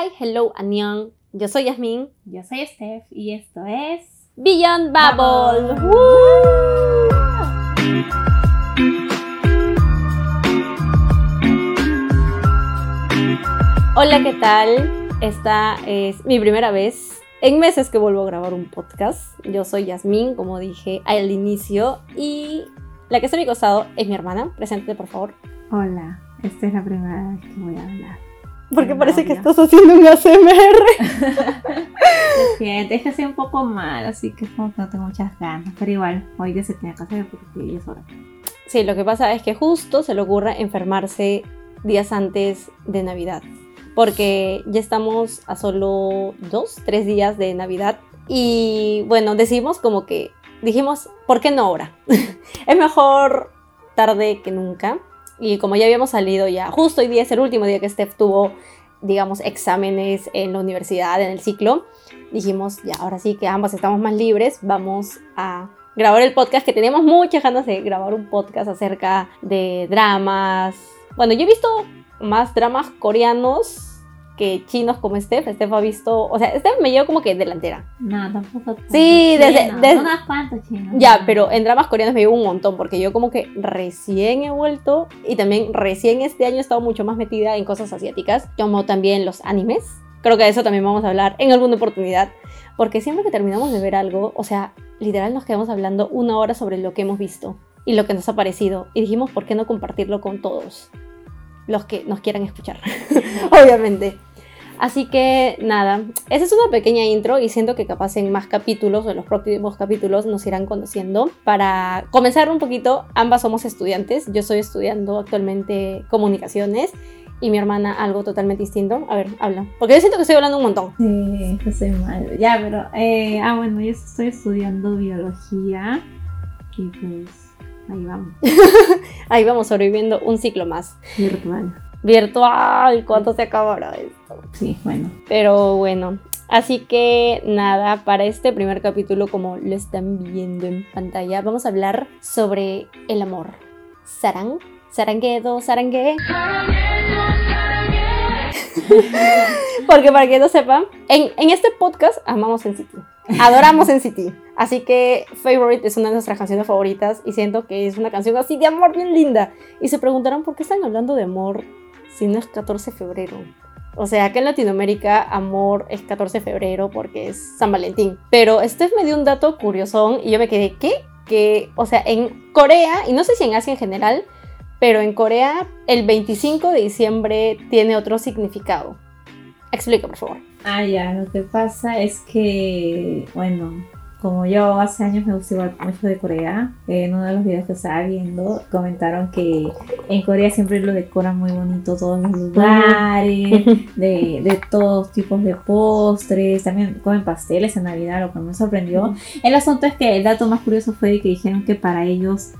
Hi, hello, annyeong. Yo soy Yasmin. Yo soy Steph y esto es Beyond Bubble. Bubble. ¡Woo! Hola, ¿qué tal? Esta es mi primera vez en meses que vuelvo a grabar un podcast. Yo soy Yasmin, como dije al inicio, y la que está a mi costado es mi hermana. Preséntate, por favor. Hola, esta es la primera vez que voy a hablar. Porque Hola, parece que hola. estás haciendo un ASMR. Siento, es que soy un poco mal, así que como que no tengo muchas ganas, pero igual, hoy ya se tenía que hacer porque ya es hora. Sí, lo que pasa es que justo se le ocurre enfermarse días antes de Navidad. Porque ya estamos a solo dos, tres días de Navidad. Y bueno, decidimos como que dijimos, ¿por qué no ahora? es mejor tarde que nunca. Y como ya habíamos salido ya, justo hoy día es el último día que Steph tuvo, digamos, exámenes en la universidad, en el ciclo, dijimos, ya, ahora sí que ambas estamos más libres, vamos a grabar el podcast, que teníamos muchas ganas de grabar un podcast acerca de dramas. Bueno, yo he visto más dramas coreanos que chinos como Steph. Steph ha visto, o sea, Steph me llevó como que delantera. No, tampoco. Sí, desde- no, desde- Unas cuantas chinos. Ya, pero en dramas coreanos me llevo un montón, porque yo como que recién he vuelto y también recién este año he estado mucho más metida en cosas asiáticas, como también los animes. Creo que de eso también vamos a hablar en alguna oportunidad, porque siempre que terminamos de ver algo, o sea, literal nos quedamos hablando una hora sobre lo que hemos visto y lo que nos ha parecido. Y dijimos, ¿por qué no compartirlo con todos? Los que nos quieran escuchar, obviamente. Así que nada, esa es una pequeña intro y siento que capaz en más capítulos o en los próximos capítulos nos irán conociendo. Para comenzar un poquito, ambas somos estudiantes. Yo estoy estudiando actualmente comunicaciones y mi hermana algo totalmente distinto. A ver, habla. Porque yo siento que estoy hablando un montón. Sí, que soy mal. Ya, pero. Eh, ah, bueno, yo estoy estudiando biología y pues ahí vamos. Ahí vamos sobreviviendo un ciclo más. Virtual. Virtual, ¿cuánto se acabará esto? Sí, bueno. Pero bueno, así que nada, para este primer capítulo, como lo están viendo en pantalla, vamos a hablar sobre el amor. Sarang, saranguedo, sarangue. Porque para que no sepan, en, en este podcast amamos en City. Adoramos en City. Así que Favorite es una de nuestras canciones favoritas y siento que es una canción así de amor bien linda. Y se preguntarán por qué están hablando de amor si no es 14 de febrero. O sea, acá en Latinoamérica amor es 14 de febrero porque es San Valentín. Pero Steph me dio un dato curiosón y yo me quedé, ¿qué? Que, o sea, en Corea, y no sé si en Asia en general, pero en Corea el 25 de diciembre tiene otro significado. Explica, por favor. Ah, ya, lo que pasa es que, bueno, como yo hace años me gusta igual mucho de Corea, en uno de los videos que estaba viendo comentaron que en Corea siempre lo decoran muy bonito todos los lugares, de, de todos tipos de postres, también comen pasteles en Navidad, lo que me sorprendió. El asunto es que el dato más curioso fue que dijeron que para ellos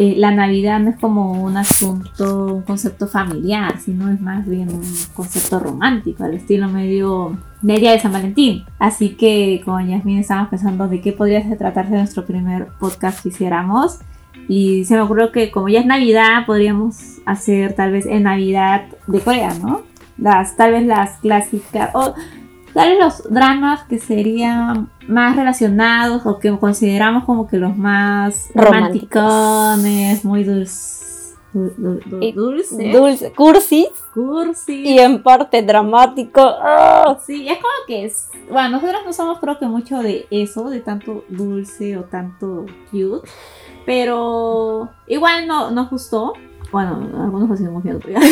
eh, la Navidad no es como un asunto, un concepto familiar, sino es más bien un concepto romántico, al estilo medio del día de San Valentín. Así que con Yasmin estábamos pensando de qué podría tratarse nuestro primer podcast que hiciéramos. Y se me ocurrió que como ya es Navidad, podríamos hacer tal vez en Navidad de Corea, ¿no? Las, tal vez las clásicas, o tal vez los dramas que serían más relacionados o que consideramos como que los más Románticos. romanticones, muy dulces. Dulce, Dulce, cursi cursi. y en parte dramático. ¡Ah! Sí, es como que es. Bueno, nosotros no somos, creo que mucho de eso, de tanto dulce o tanto cute. Pero igual no nos gustó. Bueno, algunos seguimos viendo todavía.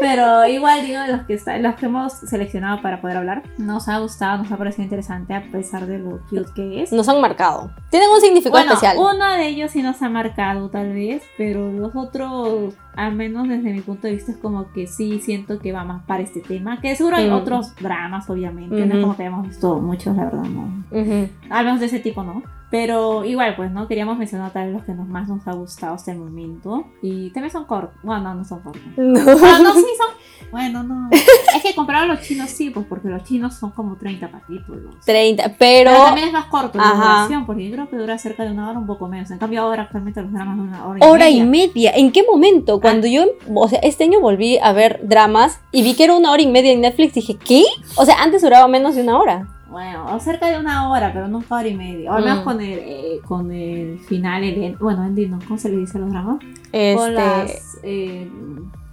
Pero igual digo, los que, está- los que hemos seleccionado para poder hablar, nos ha gustado, nos ha parecido interesante a pesar de lo cute que es. Nos han marcado. Tienen un significado Bueno, especial. uno de ellos sí nos ha marcado tal vez, pero los otros, al menos desde mi punto de vista, es como que sí siento que va más para este tema. Que seguro hay Mm. otros dramas, obviamente. No Ujú. es como que hayamos visto muchos, la verdad, no. Ujú. Al menos de ese tipo, ¿no? Pero igual, pues, ¿no? Queríamos mencionar tal vez los que nos, más nos ha gustado hasta el momento. Y también son cortos. Bueno, no, no son cortos. No. Ah, no, sí son. Bueno, no. es que comparado a los chinos sí, pues porque los chinos son como 30 capítulos. 30, pero... Pero también es más corto la duración, porque yo creo que dura cerca de una hora, un poco menos. En cambio, ahora actualmente los dramas de una hora y Hora media. y media. ¿En qué momento? Cuando yo, o sea, este año volví a ver dramas y vi que era una hora y media en Netflix, dije, ¿qué? O sea, antes duraba menos de una hora. Bueno, o cerca de una hora, pero nunca hora y media. Menos Mm. con el, eh, con el final, el bueno, ending, ¿no? ¿Cómo se le dice a los dramas? Este... Con las... eh,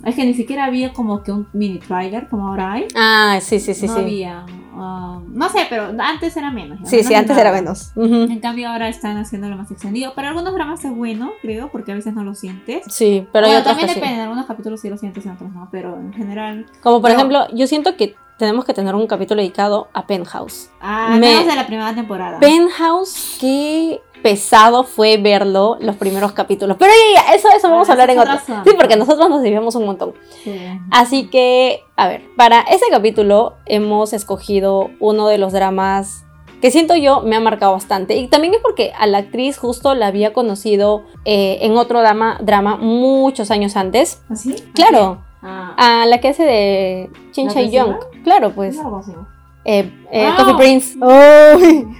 es que ni siquiera había como que un mini trailer como ahora hay. Ah, sí, sí, sí, no sí. había. ah, no sé, pero antes era menos. Sí, sí, antes era menos. En cambio ahora están haciéndolo más extendido. Para algunos dramas es bueno, creo, porque a veces no lo sientes. Sí, pero hay bueno, otros también que sí. depende, en algunos capítulos sí lo sientes, en otros no, pero en general... Como por Pero- ejemplo, yo siento que tenemos que tener un capítulo dedicado a Penthouse. Ah, Me- menos de la primera temporada. Penthouse, qué pesado fue verlo los primeros capítulos. Pero ya, ya, eso, eso vamos a hablar en otro. Sí, porque nosotros nos desviamos un montón. Sí. Así que, a ver, para ese capítulo hemos escogido uno de los dramas que siento yo me ha marcado bastante. Y también es porque a la actriz justo la había conocido eh, en otro drama, drama muchos años antes. ¿Así? Claro, Ah, a la que hace de Chin ¿La Chae Young. Claro, pues. eh, eh, Ah. Coffee Prince.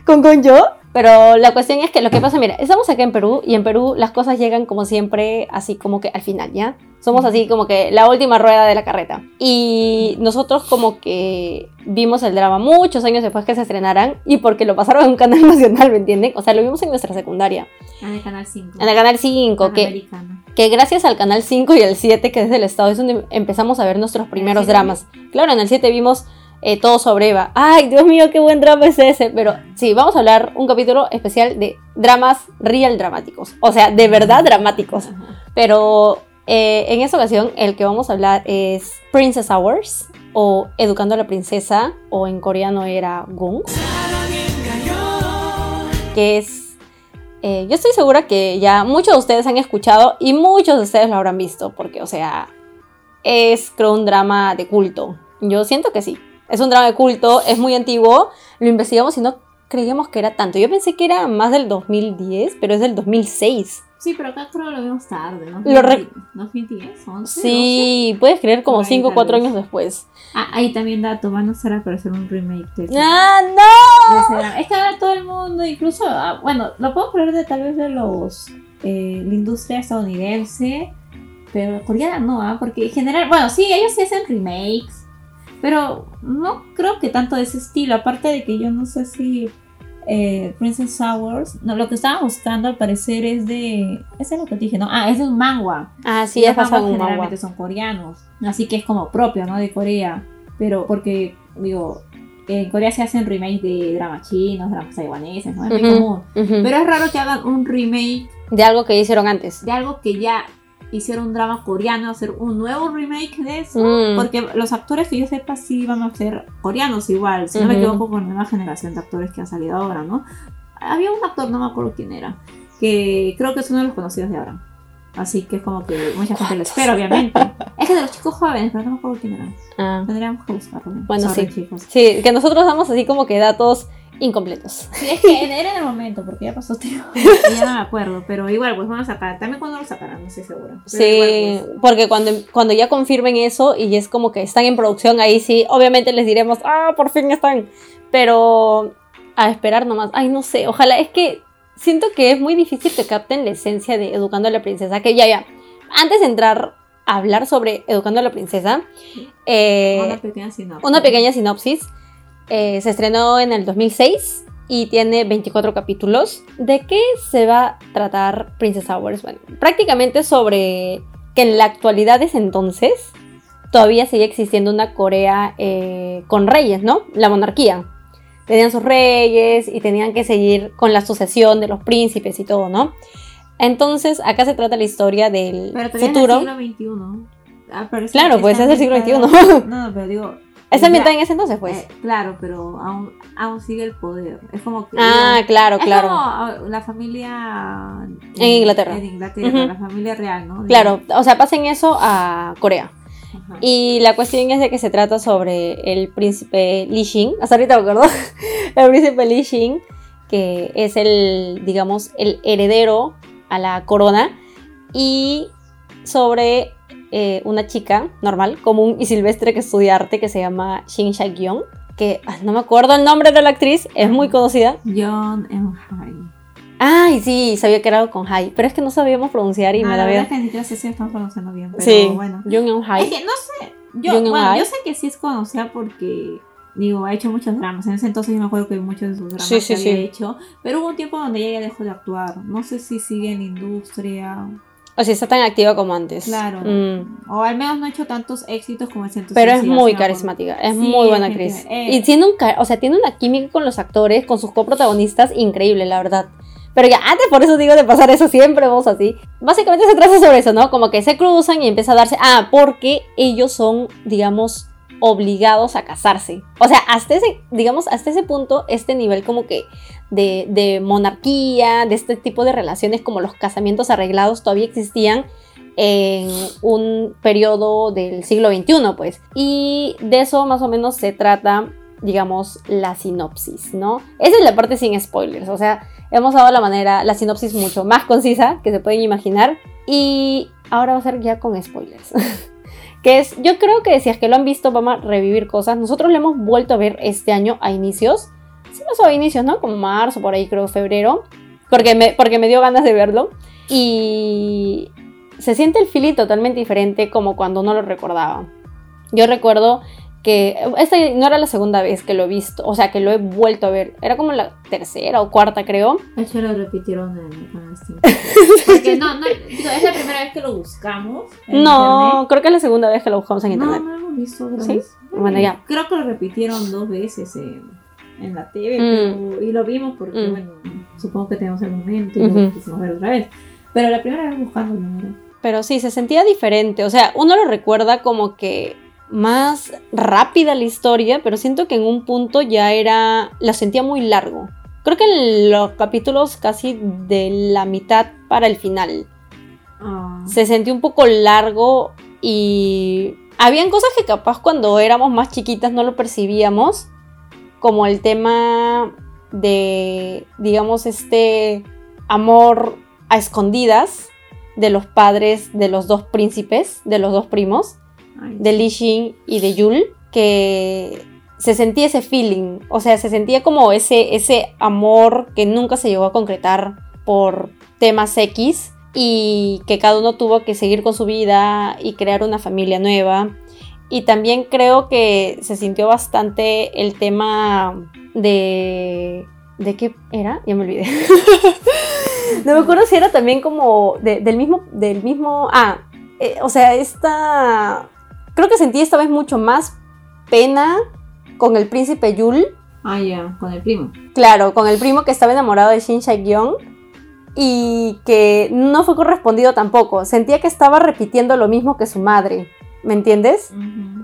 ¿Con con yo? Pero la cuestión es que lo que pasa, mira, estamos acá en Perú y en Perú las cosas llegan como siempre, así como que al final, ¿ya? Somos así como que la última rueda de la carreta. Y nosotros como que vimos el drama muchos años después que se estrenaran y porque lo pasaron en un canal nacional, ¿me entienden? O sea, lo vimos en nuestra secundaria, Ah, en el canal 5. en el canal 5, que, que gracias al canal 5 y al 7, que es del estado, es donde empezamos a ver nuestros primeros dramas. Claro, en el 7 vimos eh, todo sobre Eva. Ay, Dios mío, qué buen drama es ese. Pero sí, vamos a hablar un capítulo especial de dramas real dramáticos. O sea, de verdad dramáticos. Pero eh, en esta ocasión el que vamos a hablar es Princess Hours o Educando a la Princesa o en coreano era Gung. Que es... eh, yo estoy segura que ya muchos de ustedes han escuchado y muchos de ustedes lo habrán visto porque, o sea, es creo un drama de culto. Yo siento que sí. Es un drama de culto, es muy antiguo. Lo investigamos y no creíamos que era tanto. Yo pensé que era más del 2010, pero es del 2006. Sí, pero acá creo que lo vimos tarde, ¿no? Lo re- 2010, 11. Sí, puedes creer como Por ahí, 5 o tal 4 vez. años después. Ah, ahí también dato, van a hacer aparecer un remake de ¡Ah, no! Es que ahora todo el mundo, incluso, ah, bueno, lo puedo creer de tal vez de los, eh, la industria estadounidense, pero coreana no, ¿ah? porque en general, bueno, sí, ellos sí hacen remakes, pero no creo que tanto de ese estilo, aparte de que yo no sé si eh, Princess Hours, no, lo que estaba buscando al parecer es de, ese es lo que te dije, ¿no? Ah, es de un manga. Ah, sí, Y es basado en manga. generalmente son coreanos, así que es como propio, ¿no? De Corea, pero porque, digo, en Corea se hacen remakes de dramas chinos, dramas taiwaneses, ¿no? Es muy común. Pero es raro que hagan un remake De algo que hicieron antes. de algo que ya hicieron un drama coreano, hacer un nuevo remake de eso. Mm. Porque los actores que yo sepa sí van a ser coreanos igual, si no me equivoco con la nueva generación de actores que ha salido ahora, ¿no? Había un actor, no me acuerdo quién era, que creo que es uno de los conocidos de ahora. Así que es como que mucha gente lo espera, obviamente. Es que de los chicos jóvenes, pero no me acuerdo quién era. Ah. Tendríamos que buscarlo. Bueno, Sorry, sí. chicos. Sí, que nosotros damos así como que datos incompletos. Sí, es que era en el momento, porque ya pasó tiempo. Ya no me acuerdo, pero igual, pues vamos a sacar. También cuando lo sacarán, no estoy segura. Pero Sí, igual, pues, porque cuando, cuando ya confirmen eso y es como que están en producción, ahí sí, obviamente les diremos, ah, por fin están. Pero a esperar nomás. Ay, no sé, ojalá, es que siento que es muy difícil que capten la esencia de Educando a la Princesa, que ya, ya, antes de entrar a hablar sobre Educando a la Princesa, eh, una pequeña sinopsis. una pequeña sinopsis. Eh, se estrenó en el 2006 y tiene 24 capítulos. ¿De qué se va a tratar Princess Hours? Bueno, prácticamente sobre que en la actualidad es entonces todavía sigue existiendo una Corea eh, con reyes, ¿no? La monarquía. Tenían sus reyes y tenían que seguir con la sucesión de los príncipes y todo, ¿no? Entonces, acá se trata la historia del Pero futuro. en el siglo XXI. Ah, pero Claro, pues, es del siglo XXI. No, pero digo. Es ambientada en ese entonces, pues. eh, claro, pero aún, aún sigue el poder. Es como que. ah, claro, es claro. como ah, la familia. En Inglaterra. En Inglaterra, la familia real, ¿no? Claro, o sea, pasen eso a Corea. Y la cuestión es de que se trata sobre el príncipe Li Xin, hasta ahorita me acuerdo, el príncipe Li Xin, que es el, digamos, el heredero a la corona, y sobre eh, una chica normal, común y silvestre que estudia arte que se llama Shin Sha-gyeong, que ah, no me acuerdo el nombre de la actriz, es muy conocida. John Eun Ay, sí, sabía que era con Hai, pero es que no sabíamos pronunciar y Ah, me la da verdad es que ni siquiera sé si estamos pronunciando bien, pero Sí, bueno. Jung Eun Es Hai. que no sé, yo, bueno, yo sé que sí es conocida porque, digo, ha hecho muchos dramas. En ese entonces yo me acuerdo que muchos de sus dramas Sí, sí, que había sí. hecho, pero hubo un tiempo donde ella ya dejó de actuar. No sé si sigue en la industria, O sea, está tan activa como antes. claro. Mm. O al menos no ha hecho tantos éxitos como ese entonces. Pero es muy carismática, es Sí, muy buena actriz. Y tiene un, o sea, tiene una química con los actores, con sus coprotagonistas increíble, la verdad. Pero ya antes por eso digo de pasar eso siempre vamos así. Básicamente se trata sobre eso, ¿no? Como que se cruzan y empieza a darse, ah, porque ellos son, digamos, obligados a casarse. O sea, hasta ese, digamos, hasta ese punto, este nivel como que de, monarquía, de este tipo de relaciones como los casamientos arreglados todavía existían en un periodo del siglo XXI, pues. Y de eso más o menos se trata, digamos, la sinopsis, ¿no? Esa es la parte sin spoilers, o sea, hemos dado la manera, la sinopsis mucho más concisa que se pueden imaginar. Y ahora va a ser ya con spoilers. que es, yo creo que si es que lo han visto, vamos a revivir cosas. Nosotros lo hemos vuelto a ver este año a inicios. Sí pasó a inicios, ¿no? Como marzo, por ahí creo, febrero. Porque me, porque me dio ganas de verlo. Y se siente el feeling totalmente diferente como cuando no lo recordaba. Yo recuerdo que esta no era la segunda vez que lo he visto, o sea, que lo he vuelto a ver. Era como la tercera o cuarta, creo. Hecho, lo repitieron en. Porque no, no, es la primera vez que lo buscamos. en No, internet. creo que es la segunda vez que lo buscamos en No, internet. no lo hemos visto otra ¿Sí? vez. Bueno, ya. Creo que lo repitieron dos veces en, en la TV Mm. pero- y lo vimos porque, Mm. bueno, supongo que tenemos el momento y Ujú. lo quisimos ver otra vez. Pero la primera vez buscándolo, ¿no? Pero sí, se sentía diferente. O sea, uno lo recuerda como que más rápida la historia, pero siento que en un punto ya era. la sentía muy largo. Creo que en los capítulos casi de la mitad para el final. Ah, se sentía un poco largo y habían cosas que capaz cuando éramos más chiquitas no lo percibíamos, como el tema de, digamos, este amor a escondidas de los padres de los dos príncipes, de los dos primos, ay, de Li Xin y de Yul, que se sentía ese feeling, o sea, se sentía como ese, ese amor que nunca se llegó a concretar por temas X y que cada uno tuvo que seguir con su vida y crear una familia nueva. Y también creo que se sintió bastante el tema de... ¿De qué era? Ya me olvidé. no me acuerdo si era también como de- del mismo... Del mismo ah, eh, o sea, esta... Creo que sentí esta vez mucho más pena con el príncipe Yul. Ah, ya, con el primo. Claro, con el primo que estaba enamorado de Shin Sha-gyeong y que no fue correspondido tampoco. Sentía que estaba repitiendo lo mismo que su madre, ¿me entiendes?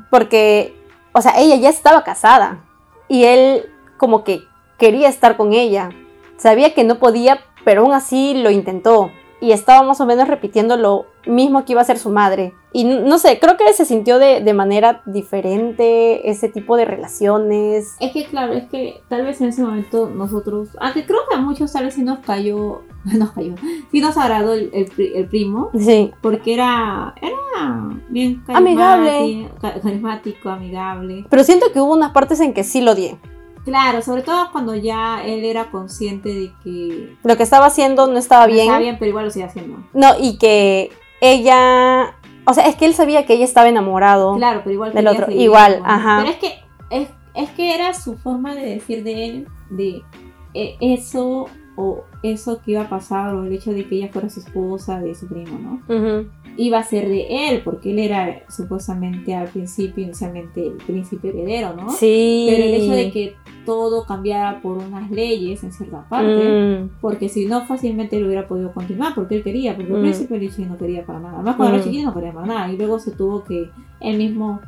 Porque, o sea, ella ya estaba casada y él como que quería estar con ella. Sabía que no podía, pero aún así lo intentó. Y estaba más o menos repitiendo lo mismo que iba a hacer su madre. Y no sé, creo que se sintió de, de manera diferente ese tipo de relaciones. Es que claro, es que tal vez en ese momento nosotros, aunque creo que a muchos tal vez sí nos cayó, nos cayó, sí nos agradó el, el pri- el primo, Sí, porque era, era bien Amigable. carismático, ca- carismático, amigable. pero siento que hubo unas partes en que sí lo odié. Claro, sobre todo cuando ya él era consciente de que Lo que estaba haciendo no estaba no bien. estaba bien, pero igual lo sigue haciendo. No, y que ella... O sea, es que él sabía que ella estaba enamorado. Claro, pero igual Del otro, igual, ajá. Pero es que es, es que era su forma de decir de él de eh, eso o eso que iba a pasar o el hecho de que ella fuera su esposa de su primo, ¿no? Iba a ser de él porque él era supuestamente al principio inicialmente el príncipe heredero, ¿no? Sí. Pero el hecho de que todo cambiara por unas leyes en cierta parte, Mm, porque si no fácilmente él hubiera podido continuar porque él quería, porque el Mm. príncipe Lichin no quería para nada. Además cuando era Mm. chiquito no quería para nada y luego se tuvo que él mismo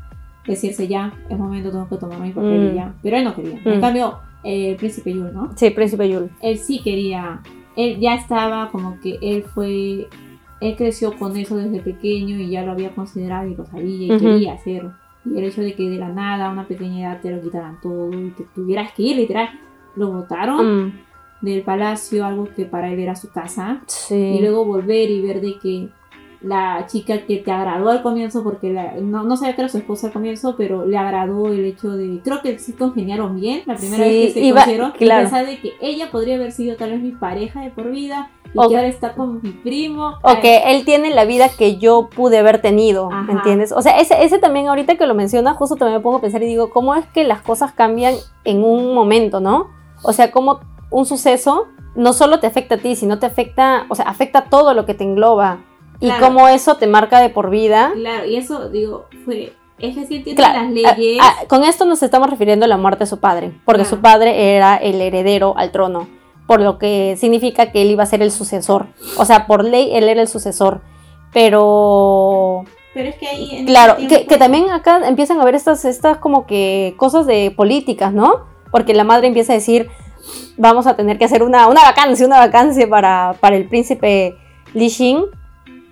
decirse ya, es momento, tengo que tomar mi papel Mm. y ya. Pero él no quería. En Mm. cambio, el príncipe Yul, ¿no? Sí, Príncipe Yul. Él sí quería, él ya estaba como que él fue, él creció con eso desde pequeño y ya lo había considerado y lo sabía y Ujú. quería hacerlo. Y el hecho de que de la nada, a una pequeña edad, te lo quitaran todo y te tuvieras que ir, literal, lo votaron. Mm, del palacio, algo que para él era su casa, Sí. y luego volver y ver de que la chica que te agradó al comienzo, porque la- no, no sabía que era su esposa al comienzo, pero le agradó el hecho de, creo que sí congeniaron bien la primera Sí, vez que se iba- conocieron, claro. y pensar de que ella podría haber sido tal vez mi pareja de por vida, y O- que ahora está con mi primo. O Ay, que él tiene la vida que yo pude haber tenido, Ajá. ¿me entiendes? O sea, ese, ese también ahorita que lo menciona, justo también me pongo a pensar y digo, ¿cómo es que las cosas cambian en un momento, no? O sea, como un suceso no solo te afecta a ti, sino te afecta, o sea, afecta todo lo que te engloba. Y Claro. cómo eso te marca de por vida. Claro, y eso, digo, fue, es que sí entiendo Claro, las leyes. a- a- con esto nos estamos refiriendo a la muerte de su padre, porque Claro. su padre era el heredero al trono, por lo que significa que él iba a ser el sucesor. O sea, por ley él era el sucesor. Pero pero es que ahí... en Claro, que, también acá empiezan a ver estas, estas como que cosas de políticas, ¿no? Porque la madre empieza a decir, vamos a tener que hacer una, una vacancia, una vacancia para, para el príncipe Li Xin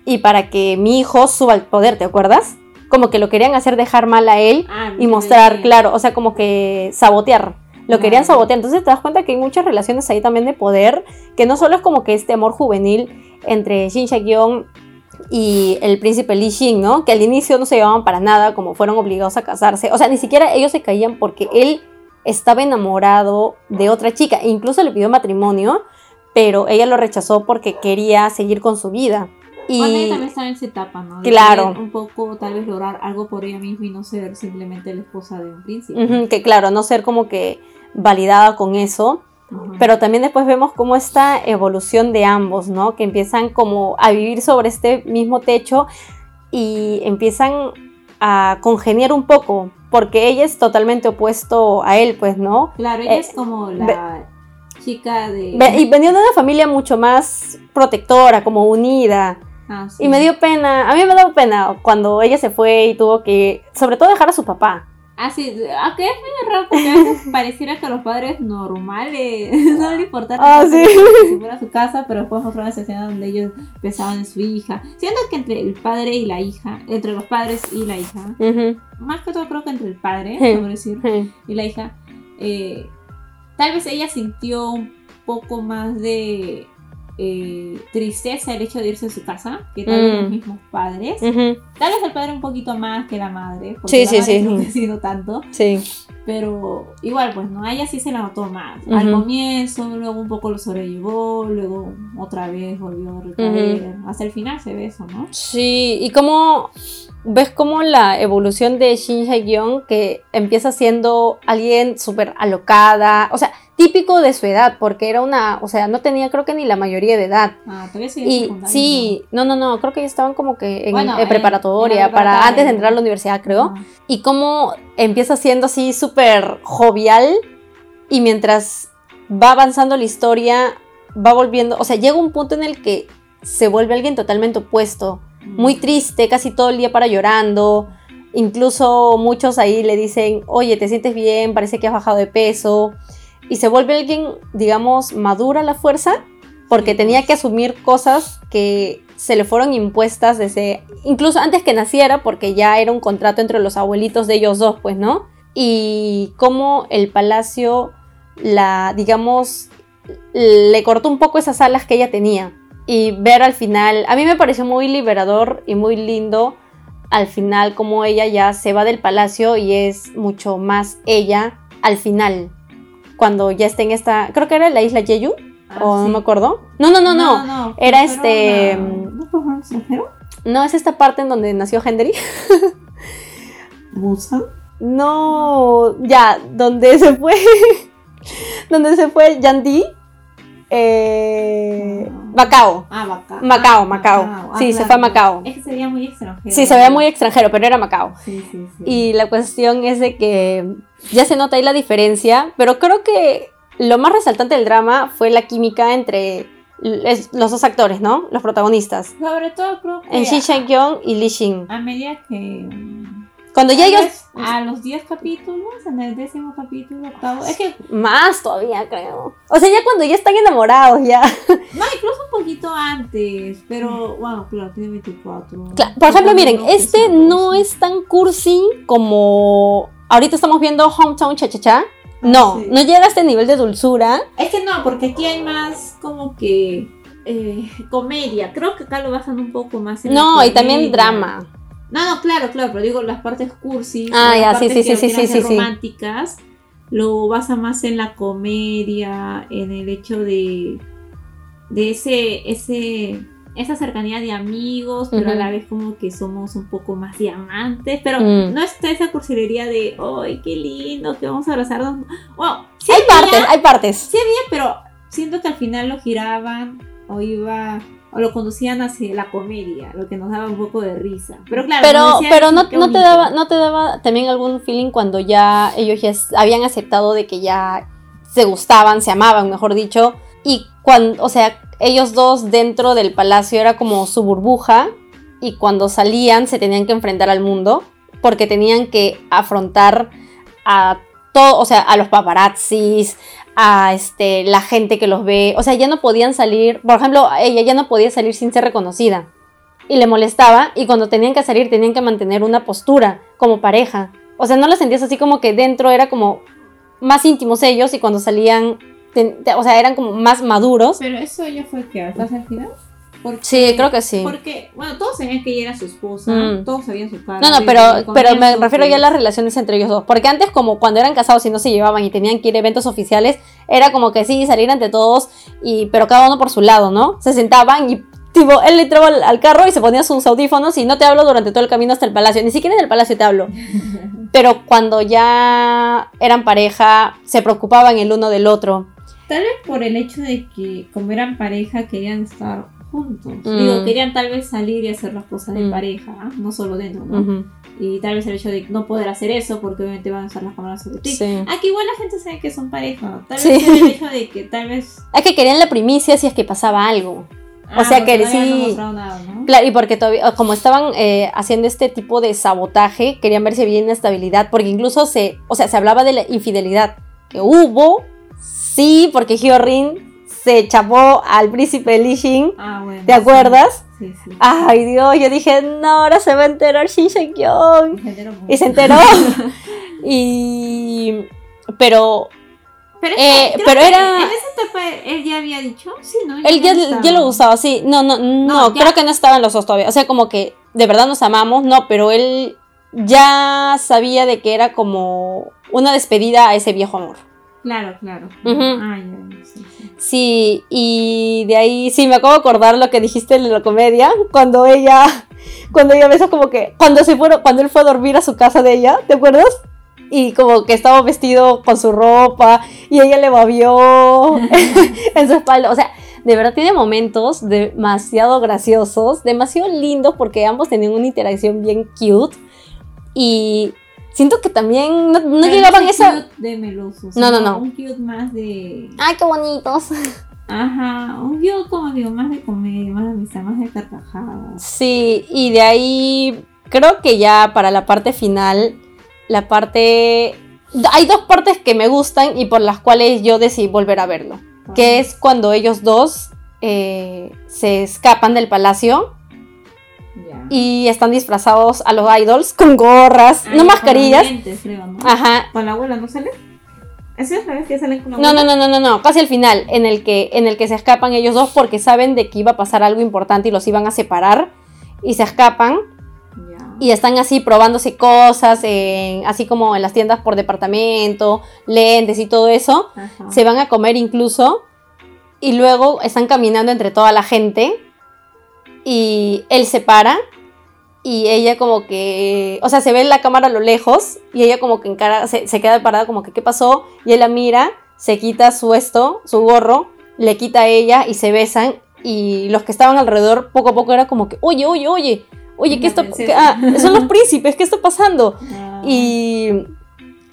y para que mi hijo suba al poder, ¿te acuerdas? Como que lo querían hacer dejar mal a él Ah, y mostrar, claro, o sea, como que sabotear. Lo querían sabotear. Entonces te das cuenta que hay muchas relaciones ahí también de poder, que no solo es como que este amor juvenil entre Shin Shak-yeon y el príncipe Li Xin, ¿no? Que al inicio no se llevaban para nada, como fueron obligados a casarse. O sea, ni siquiera ellos se caían porque él estaba enamorado de otra chica. E incluso le pidió matrimonio, pero ella lo rechazó porque quería seguir con su vida. Bueno, ella Y también estaba en esa etapa, ¿no? De Claro. Un poco, tal vez, lograr algo por ella misma y no ser simplemente la esposa de un príncipe. que claro, no ser como que validada con eso. Pero también después vemos como esta evolución de ambos, ¿no? Que empiezan como a vivir sobre este mismo techo y empiezan a congeniar un poco, porque ella es totalmente opuesto a él, pues, ¿no? Claro, ella eh, es como la chica de... Y venía de una familia mucho más protectora, como unida. Ah, sí. Y me dio pena, a mí me dio pena cuando ella se fue y tuvo que, sobre todo, dejar a su papá. Ah, sí, aunque es muy raro porque a veces pareciera que a los padres normales no le importara Ah, sí. que fuera su casa, pero después otra vez escena donde ellos pensaban en su hija. Siento que entre el padre y la hija, entre los padres y la hija, más que todo creo que entre el padre, Sí. por decir, ujú. y la hija, eh, tal vez ella sintió un poco más de eh, tristeza el hecho de irse de su casa que tal vez Mm. los mismos padres. Tal vez el padre un poquito más que la madre, porque Sí, la sí, madre sí. no ha crecido tanto, Sí. pero igual pues no, a ella sí se la notó más. Al comienzo, luego un poco lo sobrellevó, luego otra vez volvió a recaer. Hasta el final se ve eso, ¿no? Sí, y cómo ves como la evolución de Shin Hye-yeon que empieza siendo alguien súper alocada, o sea, típico de su edad, porque era una, o sea, no tenía creo que ni la mayoría de edad. Ah, todavía sigue Y sí, no, no, no, creo que ya estaban como que en, Bueno, en- preparatoria, en para antes de entrar a la universidad, creo. Ah. Y cómo empieza siendo así súper jovial y mientras va avanzando la historia, va volviendo, o sea, llega un punto en el que se vuelve alguien totalmente opuesto muy triste, casi todo el día para llorando. Incluso muchos ahí le dicen, oye, ¿te sientes bien? Parece que has bajado de peso. Y se vuelve alguien, digamos, madura a la fuerza, porque tenía que asumir cosas que se le fueron impuestas desde, incluso antes que naciera, porque ya era un contrato entre los abuelitos de ellos dos, pues, ¿no? Y cómo el palacio, la, digamos, le cortó un poco esas alas que ella tenía y ver al final, a mí me pareció muy liberador y muy lindo al final como ella ya se va del palacio y es mucho más ella al final, cuando ya está en esta, creo que era la isla Jeju, Ah, o no me acuerdo. No, no, no, no, era este, a- ¿No fue un extranjero? no es esta parte en donde nació Henry. ¿Busan? No, ya, donde se fue, donde se fue Yandy, eh, Macao. Ah, Macao. Macao, Ah, Macao. Ah, Sí, se fue a Macao. Es que se veía muy extranjero. Sí, se veía muy extranjero, pero era Macao. Sí, sí, sí. Y la cuestión es de que ya se nota ahí la diferencia, pero creo que lo más resaltante del drama fue la química entre los dos actores, ¿no? Los protagonistas. Sobre todo creo que En Shin Shang-yeon y Lee Shin. a medida que... Cuando ya ellos... A los 10 capítulos, en el décimo capítulo, octavo... Es que, Más todavía, creo. O sea, ya cuando ya están enamorados, ya. no, incluso un poquito antes, pero, bueno, claro, tiene 24. Cla- Por ejemplo, miren, este no es tan cursi como ahorita estamos viendo Hometown Cha Cha Cha, No, Sí. no llega a este nivel de dulzura. Es que no, porque aquí hay más como que eh, comedia. Creo que acá lo bajan un poco más. en No, y también drama. No, no, claro, claro, pero digo las partes cursis. Ah, las ya, sí, partes sí, que sí, sí, sí, sí. románticas. Lo basa más en la comedia, en el hecho de, de ese, ese, esa cercanía de amigos, pero a la vez como que somos un poco más diamantes, pero Mm. no está esa cursilería de, ¡ay, qué lindo, que vamos a abrazarnos! Wow, sí hay había, partes, hay partes. sí había, pero siento que al final lo giraban o iba o lo conducían hacia la comedia, lo que nos daba un poco de risa. Pero claro, Pero, pero no, no te daba, no te daba también algún feeling cuando ya ellos ya habían aceptado de que ya se gustaban, se amaban, mejor dicho. Y cuando, o sea, ellos dos dentro del palacio era como su burbuja. Y cuando salían se tenían que enfrentar al mundo. Porque tenían que afrontar a todo, o sea, a los paparazzis, a este, la gente que los ve. O sea, ya no podían salir. Por ejemplo, ella ya no podía salir sin ser reconocida y le molestaba y cuando tenían que salir tenían que mantener una postura como pareja. O sea, no lo sentías así como que dentro era como más íntimos ellos y cuando salían, o sea, eran como más maduros. Pero eso ya fue que al final. Porque, Sí, creo que sí. Porque, bueno, todos sabían que ella era su esposa, Mm. todos sabían su cara. No, no, pero, pero me refiero ya a las relaciones entre ellos dos. Porque antes, como cuando eran casados y no se llevaban y tenían que ir a eventos oficiales, era como que sí, salir ante todos, y, pero cada uno por su lado, ¿no? Se sentaban y, tipo, él le entraba al, al carro y se ponía sus audífonos y no te hablo durante todo el camino hasta el palacio. Ni siquiera en el palacio te hablo. Pero cuando ya eran pareja, se preocupaban el uno del otro. Tal vez por el hecho de que, como eran pareja, querían estar juntos. Mm. Digo, querían tal vez salir y hacer las cosas de Mm. pareja, ¿ah? no solo dentro, ¿no? Ujú, Y tal vez el hecho de no poder hacer eso, porque obviamente van a usar las cámaras sobre ti. Sí. Aquí igual la gente sabe que son pareja. Tal vez Sí. sea el hecho de que tal vez. Es que querían la primicia si es que pasaba algo. Ah, sea porque que no sí. mostraron nada, ¿no? Claro, y porque todavía, como estaban eh, haciendo este tipo de sabotaje, querían ver si había inestabilidad, porque incluso se, o sea, se hablaba de la infidelidad que hubo, sí, porque Hyorin se chapó al príncipe Lishin, Ah, bueno. ¿te acuerdas? Sí, sí. Ay Dios, yo dije, no, ahora se va a enterar Shin mucho. Y se enteró. y. Pero Pero, Eh, pero era- En esa etapa él ya había dicho. Sí, ¿no? él ya, ya lo gustaba, sí. No, no, no, creo que no estaban los dos todavía. O sea, como que de verdad nos amamos, no, pero él ya sabía de que era como una despedida a ese viejo amor. Claro, claro. Ah, ya, ya, sí, sí. Y de ahí sí me acabo de acordar lo que dijiste en la comedia, cuando ella, cuando ella besó como que, cuando se fueron, cuando él fue a dormir a su casa de ella, ¿te acuerdas? Y como que estaba vestido con su ropa y ella le babió en su espalda. O sea, de verdad tiene momentos demasiado graciosos, demasiado lindos porque ambos tenían una interacción bien cute. Y siento que también no, no llegaban esa... de meloso. No, no, no. Un cute más de. ¡Ay, qué bonitos! Ajá. Un cute, como digo, más de comedia, más de amistad, más de carcajadas. Sí, y de ahí creo que ya para la parte final, la parte... Hay dos partes que me gustan y por las cuales yo decidí volver a verlo. Que es cuando ellos dos eh, se escapan del palacio. Y están disfrazados a los idols con gorras, no mascarillas. Con. Ajá. Con la abuela, ¿no sale? ¿Esa es la vez que salen con la No, abuela? no, no, no, no, no, casi al final, en el que en el que se escapan ellos dos porque saben de que iba a pasar algo importante y los iban a separar y se escapan y están así probándose cosas, en- así como en las tiendas por departamento, lentes y todo eso. Ajá. Se van a comer incluso y luego están caminando entre toda la gente y él se para y ella como que, o sea, se ve en la cámara a lo lejos y ella como que encara, se, se queda parada como que, ¿qué pasó? Y él la mira, se quita su esto, su gorro, le quita a ella y se besan y los que estaban alrededor poco a poco era como que, oye, oye, oye, oye, ¿qué está? qué- ah, son los príncipes, ¿qué está pasando? Ah. Y,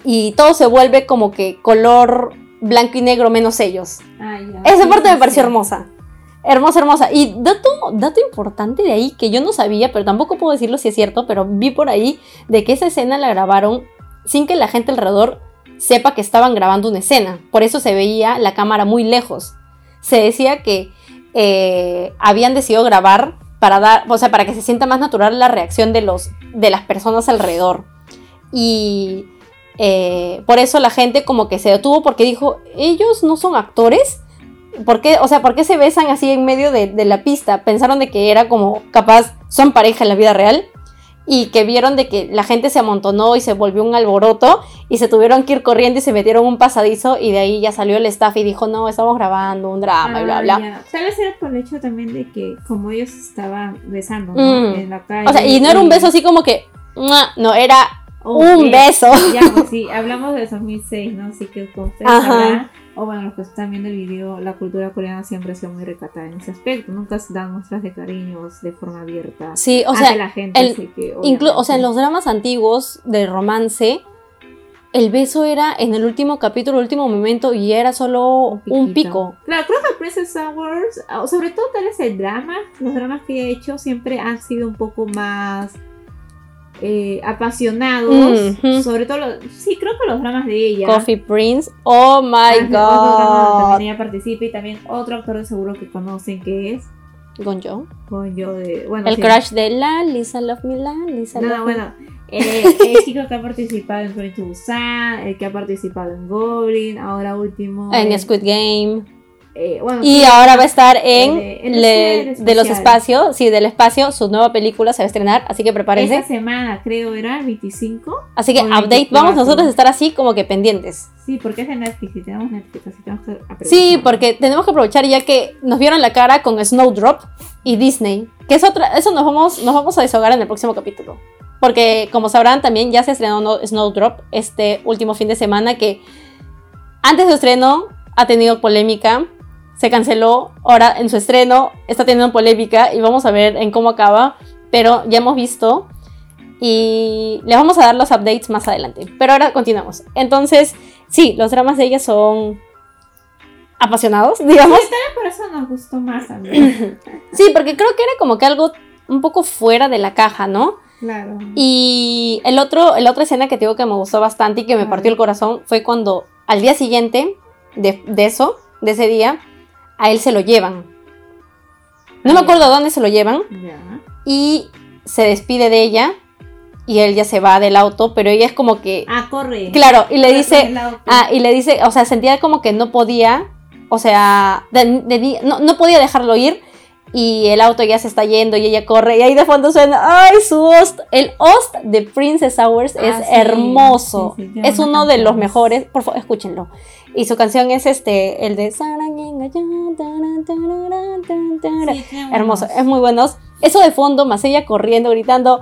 y todo se vuelve como que color blanco y negro menos ellos. Ah. Esa Sí, parte me sí. pareció hermosa. Hermosa, hermosa. Y dato, dato importante de ahí que yo no sabía, pero tampoco puedo decirlo si es cierto, pero vi por ahí de que esa escena la grabaron sin que la gente alrededor sepa que estaban grabando una escena. Por eso se veía la cámara muy lejos. Se decía que eh, habían decidido grabar para dar, o sea, para que se sienta más natural la reacción de los de las personas alrededor. Y eh, por eso la gente como que se detuvo porque dijo, ellos no son actores. ¿Por qué, o sea, ¿por qué se besan así en medio de, de la pista? Pensaron de que era como capaz, son pareja en la vida real y que vieron de que la gente se amontonó y se volvió un alboroto y se tuvieron que ir corriendo y se metieron un pasadizo y de ahí ya salió el staff y dijo, no, estamos grabando un drama y bla, Ah, bla. ya. Tal vez era por el hecho también de que como ellos estaban besando ¿no? Mm. en la calle. O sea, y no era un beso así como que, no, era un beso. Ya, pues sí, hablamos de 2006, ¿no? Así que como ustedes sabrán, o bueno, los que están viendo el video, la cultura coreana siempre ha sido muy recatada en ese aspecto. Nunca se dan muestras de cariños de forma abierta. Sí, o sea, la gente. el- así que, inclu- o sea, en los dramas antiguos de romance, el beso era en el último capítulo, el último momento, y era solo un piquito. pico. Claro, creo que Princess Hours, o sobre todo tal vez el drama, los dramas que he hecho siempre han sido un poco más eh, apasionados. Ujú. Sobre todo, los- sí, creo que los dramas de ella. Coffee Prince, oh my god. También ella participa y también otro actor de seguro que conocen que es Gonjo. con yo de bueno El sí. crush de la Lisa Love Me La, Lisa no, Love no, Me. bueno eh, el chico que ha participado en Train to Busan el que ha participado en Goblin ahora último En en- Squid Game. Eh, bueno, Y ahora va a estar en, de- en le- este de los espacios, sí, del espacio, su nueva película se va a estrenar, así que prepárense. esta semana creo era el 25 Así que el update, 24. vamos nosotros a estar así como que pendientes. sí porque es de Netflix y tenemos Netflix así tenemos que aprovechar. Sí, porque tenemos que aprovechar ya que nos vieron la cara con Snowdrop y Disney, que es otra, eso nos vamos, nos vamos a desahogar en el próximo capítulo. Porque como sabrán también ya se estrenó No- Snowdrop este último fin de semana que antes de estreno ha tenido polémica, se canceló, ahora en su estreno está teniendo polémica y vamos a ver en cómo acaba, pero ya hemos visto y les vamos a dar los updates más adelante. Pero ahora continuamos. Entonces, sí, los dramas de ella son apasionados, digamos. Sí, por eso nos gustó más también Sí, porque creo que era como que algo un poco fuera de la caja, ¿no? claro Y el otro, el otra escena que te digo que me gustó bastante y que me partió el corazón fue cuando al día siguiente de, de eso, de ese día, a él se lo llevan. No me acuerdo a dónde se lo llevan y se despide de ella y él ya se va del auto, pero ella es como que, ah corre claro, y le Corre dice. Ah, y le dice, o sea, sentía como que no podía, o sea, de- de- no, no podía dejarlo ir. Y el auto ya se está yendo y ella corre. Y ahí de fondo suena, ¡ay, su host! El host de Princess Hours es Ah, sí, hermoso. sí, sí, es uno de los mejores. Por favor, escúchenlo. Y su canción es este, el de. Hermoso, buenos. es muy bueno. Eso de fondo, más ella corriendo, gritando,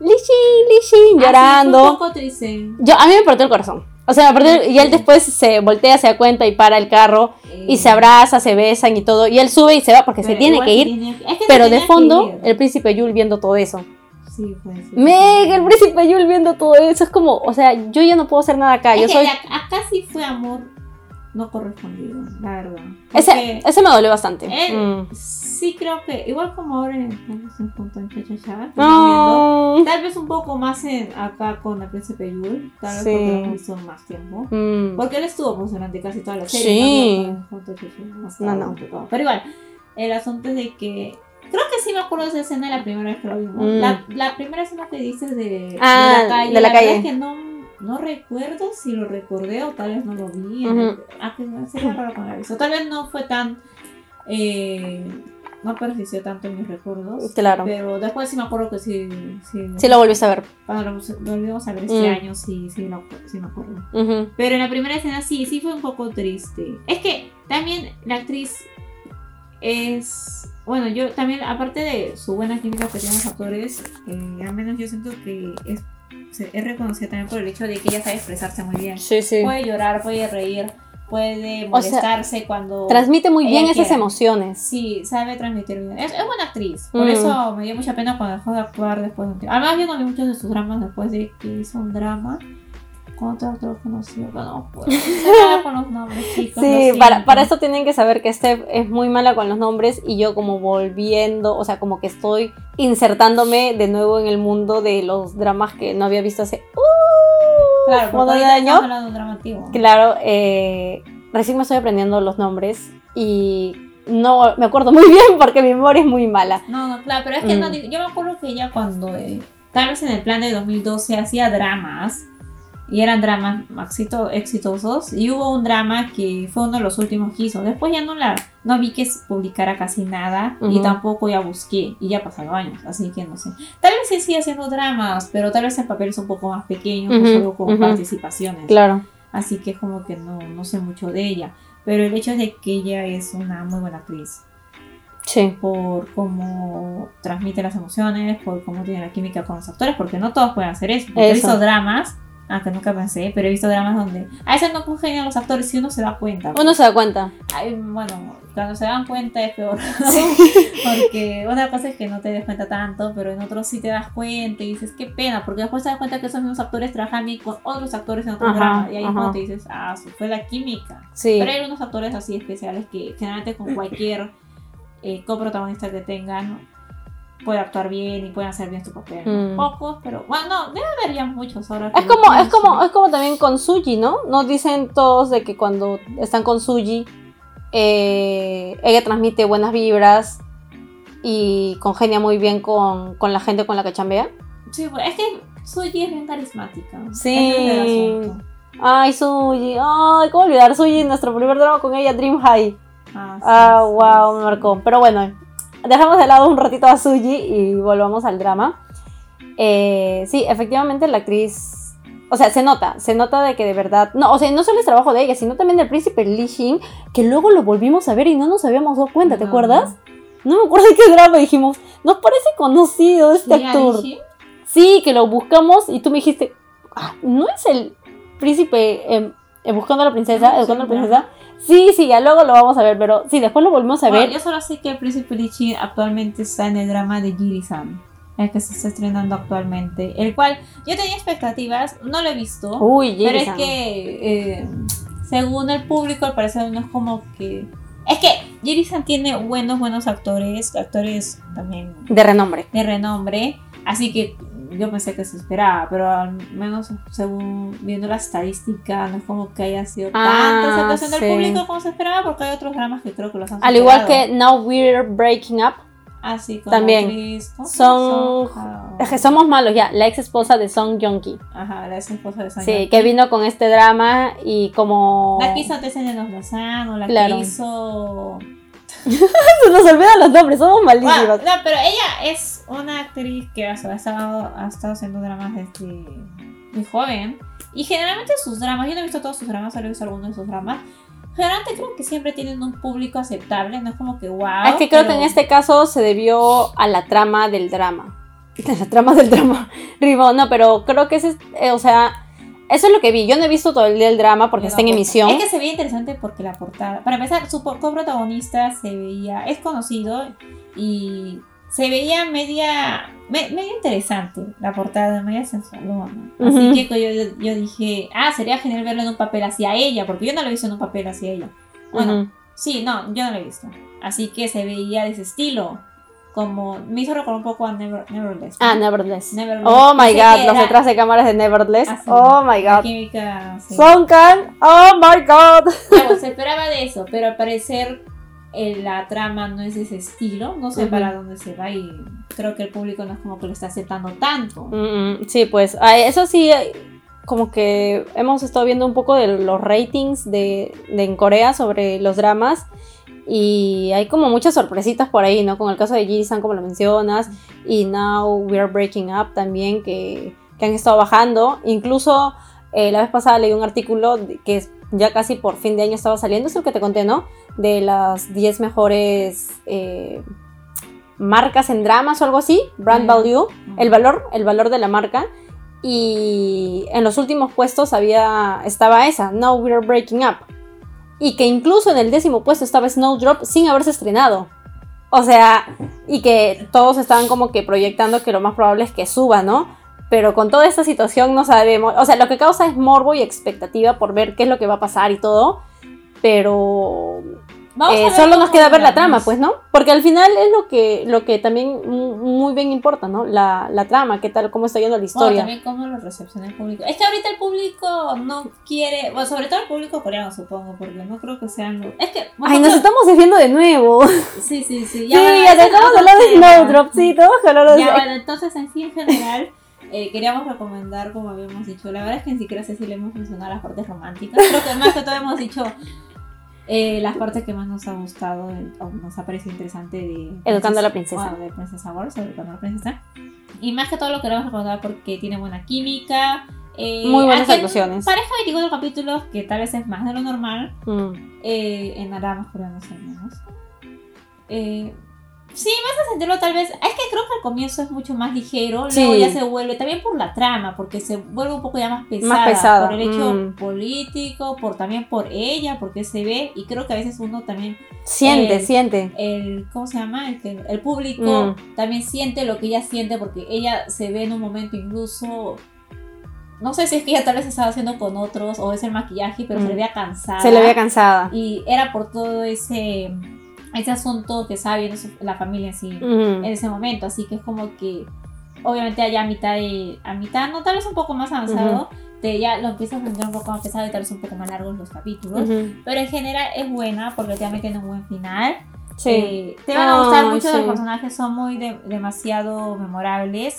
Lishin, Lishin, Ah, llorando. un poco triste. Yo, a mí me partió el corazón. O sea, me partió- y él después se voltea, se da cuenta y para el carro y se abraza, se besan y todo. Y él sube y se va porque se tiene que ir. es que Pero de fondo, el príncipe Yul viendo todo eso. Sí, pues. sí. Meg, el príncipe Yul viendo todo eso. Es como, o sea, yo ya no puedo hacer nada acá. Es Yo que soy. ac- acá sí fue amor no correspondido, la verdad. Ese, ese me dolió bastante. él Mm. Sí creo que, igual como ahora en estamos en punto en Chava, No. tal vez un poco más en, acá con el príncipe Yul, tal vez Sí. porque lo visto más tiempo. Mm. Porque él estuvo pues, durante casi toda la serie. Sí. ¿no? Junto No, no. todo. Pero igual, el asunto es de que. Creo que sí me acuerdo de esa escena la primera vez que lo vimos. Mm. La, la primera escena que dices de, Ah, de la calle. de la verdad calle. es que no, no recuerdo si lo recordé o tal vez no lo vi. Ujú. el- ah, que sería raro cuando la visto. Tal vez no fue tan. Eh, no persistió tanto en mis recuerdos. Claro. Pero después sí me acuerdo que sí. Sí, Sí lo volviste a ver. Cuando lo, lo volvimos a ver este Mm. año, sí, sí, lo- sí me acuerdo. Ujú. Pero en la primera escena sí, sí fue un poco triste. Es que también la actriz es. Bueno, yo también, aparte de su buena química que tienen los actores, eh, al menos yo siento que es, es reconocida también por el hecho de que ella sabe expresarse muy bien. Sí, sí. Puede llorar, puede reír, puede O sea, molestarse cuando. Transmite muy bien esas emociones. Sí, sabe transmitir bien. Es, es buena actriz. Por Mm. eso me dio mucha pena cuando dejó de actuar después de un tiempo. Además, yo no vi muchos de sus dramas después de que hizo un drama con otro actor conocido. Pero no mala con los nombres, chicos. Sí, lo para, para eso tienen que saber que Steph es muy mala con los nombres y yo como volviendo, o sea, como que estoy insertándome de nuevo en el mundo de los dramas que no había visto hace uh, Claro, hablando. Claro, eh, recién me estoy aprendiendo los nombres y no me acuerdo muy bien porque mi memoria es muy mala. No, no, claro, pero es que Mm. no, yo me acuerdo que ella cuando, eh, tal vez en el plan de 2012, hacía dramas. Y eran dramas éxito, exitosos y hubo un drama que fue uno de los últimos que hizo después ya no la no vi que publicara casi nada y Ujú. tampoco ya busqué y ya pasaron años así que no sé tal vez sí sigue haciendo dramas pero tal vez en papeles un poco más pequeños o Ujú, solo con ujú. participaciones Claro. así que como que no no sé mucho de ella pero el hecho de que ella es una muy buena actriz Sí. por cómo transmite las emociones, por cómo tiene la química con los actores, porque no todos pueden hacer eso. Porque Eso. visto dramas, aunque nunca pensé, pero he visto dramas donde a veces no congenian los actores y uno se da cuenta. Uno se da cuenta. Ay, bueno, cuando se dan cuenta es peor. porque una cosa es que no te des cuenta tanto, pero en otros sí te das cuenta y dices, qué pena, porque después te das cuenta que esos mismos actores trabajan bien con otros actores en otros Ajá, dramas. Y ahí cuando te dices, ah, su- fue la química. Sí. Pero hay algunos actores así especiales que generalmente con cualquier eh, coprotagonista que tengan puede actuar bien y pueden hacer bien su papel. Mm. Pocos, pero bueno, no, debe haber ya muchos ahora. Es como, es como, es como también con Suji, ¿no? Nos dicen todos de que cuando están con Suji, eh, ella transmite buenas vibras y congenia muy bien con, con la gente con la que chambea. Sí, pues, es que Suji es bien carismática. Sí. Es. Ay, Suji, ay, ¿cómo olvidar Suji? Nuestro primer drama con ella, Dream High. Ah, sí, Ah, sí, wow, sí. me marcó. Pero bueno, dejamos de lado un ratito a Suji y volvamos al drama. Eh, sí, efectivamente la actriz. O sea, se nota, se nota de que de verdad. No, o sea, no solo es trabajo de ella, sino también del príncipe Li Xin, que luego lo volvimos a ver y no nos habíamos dado cuenta, ¿te No. acuerdas? No me acuerdo de qué drama dijimos. Nos parece conocido este ¿Sí, actor. Sí, que lo buscamos y tú me dijiste, "Ah, ¿no es el príncipe em, eh, buscando a la princesa? ¿Educando a la princesa? Sí, sí, ya luego lo vamos a ver, pero sí, después lo volvemos a Bueno, ver. yo solo sé que el príncipe Lichi actualmente está en el drama de Giri-san. El que se está estrenando actualmente. El cual yo tenía expectativas, no lo he visto. Uy, Pero es que, eh, según el público, al parecer no es como que. Es que Jiri-san tiene buenos, buenos actores, actores también De renombre. de renombre. Así que yo pensé que se esperaba, pero al menos según viendo la estadística, no es como que haya sido Ah, tanta aceptación sí. del público como se esperaba, porque hay otros dramas que creo que los han Al igual que Now We're Breaking Up. Así con también. actriz, ¿cómo se Son- llama? Es que somos malos ya. La ex esposa de Song Joong-ki. Ajá, la ex esposa de Son Sí, que vino con este drama y como. La que hizo antes en Los Lozano, la Claro. que hizo Se nos olvidan los nombres, somos malísimos. no, pero ella es una actriz que ha estado, ha estado haciendo dramas desde muy joven. Y generalmente sus dramas, yo no he visto todos sus dramas, solo he visto algunos de sus dramas. Generalmente creo que siempre tienen un público aceptable, no es como que wow. es que creo que pero- en este caso se debió a la trama del drama. La trama del drama. Rimo, no, pero creo que ese es, eh, o sea, eso es lo que vi. Yo no he visto todo el día el drama porque está en emisión. Es que se veía interesante porque la portada. Para empezar, su coprotagonista se veía. Es conocido y se veía media. me- medio interesante la portada, media sensualona. Ujú. Así que yo, yo dije, ah, sería genial verlo en un papel hacia ella, porque yo no lo he visto en un papel hacia ella. Bueno, Ujú. sí, no, yo no lo he visto. Así que se veía de ese estilo. Como. Me hizo recordar un poco a Never, Neverless. Ah, Neverthless. Nevertheless. Oh my Pensé god, los detrás de cámaras de Nevertheless. así, Oh my god. química, sí. Song Kang, oh my god. Claro, se esperaba de eso, pero al parecer eh, la trama no es de ese estilo. No sé Ujú. para dónde se va y creo que el público no es como que lo está aceptando tanto. Mm, mm, sí, pues eso sí, eh, como que hemos estado viendo un poco de los ratings de, de en Corea sobre los dramas y hay como muchas sorpresitas por ahí, ¿no? Con el caso de Ji-san, como lo mencionas, y Now We Are Breaking Up también, que, que han estado bajando. Incluso eh, la vez pasada leí un artículo que ya casi por fin de año estaba saliendo, es el que te conté, ¿no? De las 10 mejores eh, marcas en dramas o algo así, brand Mm. value, el valor, el valor de la marca. Y en los últimos puestos había, estaba esa, Now We're Breaking Up. Y que incluso en el décimo puesto estaba Snowdrop sin haberse estrenado. O sea, y que todos estaban como que proyectando que lo más probable es que suba, ¿no? Pero con toda esta situación no sabemos. O sea, lo que causa es morbo y expectativa por ver qué es lo que va a pasar y todo. Pero Vamos a eh, ver solo nos queda ver la trama, pues, ¿no? Porque al final es lo que, lo que también mu- muy bien importa, ¿no? La, la trama, qué tal, cómo está yendo la Bueno, historia. también cómo lo recepciona el público. Es que ahorita el público no quiere, bueno, sobre todo el público coreano, supongo, porque no creo que sean. Es que... bueno, Ay, nos no- estamos desviando de nuevo. Sí, sí, sí. Sí, bueno, ya dejamos hablar de. Snowdrop, sí, que hablar de Ya, bueno, entonces en sí en general, eh, queríamos recomendar, como habíamos dicho, la verdad es que ni siquiera sé si le hemos mencionado las partes románticas. Creo que más que todo hemos dicho eh, las partes que más nos ha gustado o nos ha parecido interesante de Educando a la princesa. Bueno, de Princesa Wars, Educando a la princesa. Y más que todo lo queremos recordar porque tiene buena química. eh, Muy buenas actuaciones. Pareja 24 capítulos, que tal vez es más de lo normal. Mm. Eh, en dramas coreanos al menos. Eh, sí, vas a sentirlo tal vez. Es que creo que al comienzo es mucho más ligero, Sí. luego ya se vuelve, también por la trama, porque se vuelve un poco ya más pesada. pesada, Por el hecho mm. político, por también por ella, porque se ve, y creo que a veces uno también, Siente, siente. el, ¿cómo se llama? El, público Mm. también siente lo que ella siente, porque ella se ve en un momento incluso. No sé si es que ella tal vez estaba haciendo con otros o es el maquillaje, pero se Mm. le veía cansada. Se le veía cansada. Y era por todo ese, ese asunto que estaba viendo la familia en sí Mm. en ese momento. Así que es como que, obviamente, allá a mitad, de, a mitad, no tal vez un poco más avanzado, te, ya lo empiezas a sentir un poco más pesado y tal vez un poco más largos los capítulos. Ujú. Pero en general es buena porque también tiene un buen final. Sí. Eh, te van a gustar Ay, mucho sí. los personajes, son muy de- demasiado memorables.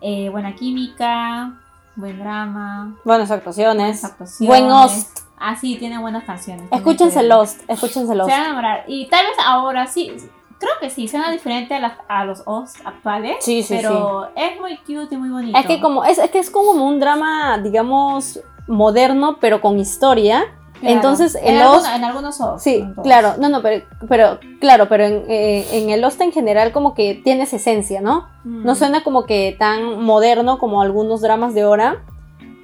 Eh, buena química, buen drama, Buenas buenas actuaciones. actuaciones. Buen host. Ah, sí, tiene buenas canciones. tiene Escúchense Lost. Escúchense Se Lost. van a enamorar. Y tal vez ahora sí, creo que sí, suena diferente a, las- a los hosts actuales. Sí, sí, pero es muy cute y muy bonito. Es que como es, es que es como un drama, digamos, moderno, pero con historia. Claro. entonces, en, host- en algunos hosts. Sí, claro, no, no, pero, pero claro, pero en, eh, en el Lost en general como que tienes esencia, ¿no? Mm. No suena como que tan moderno como algunos dramas de ahora,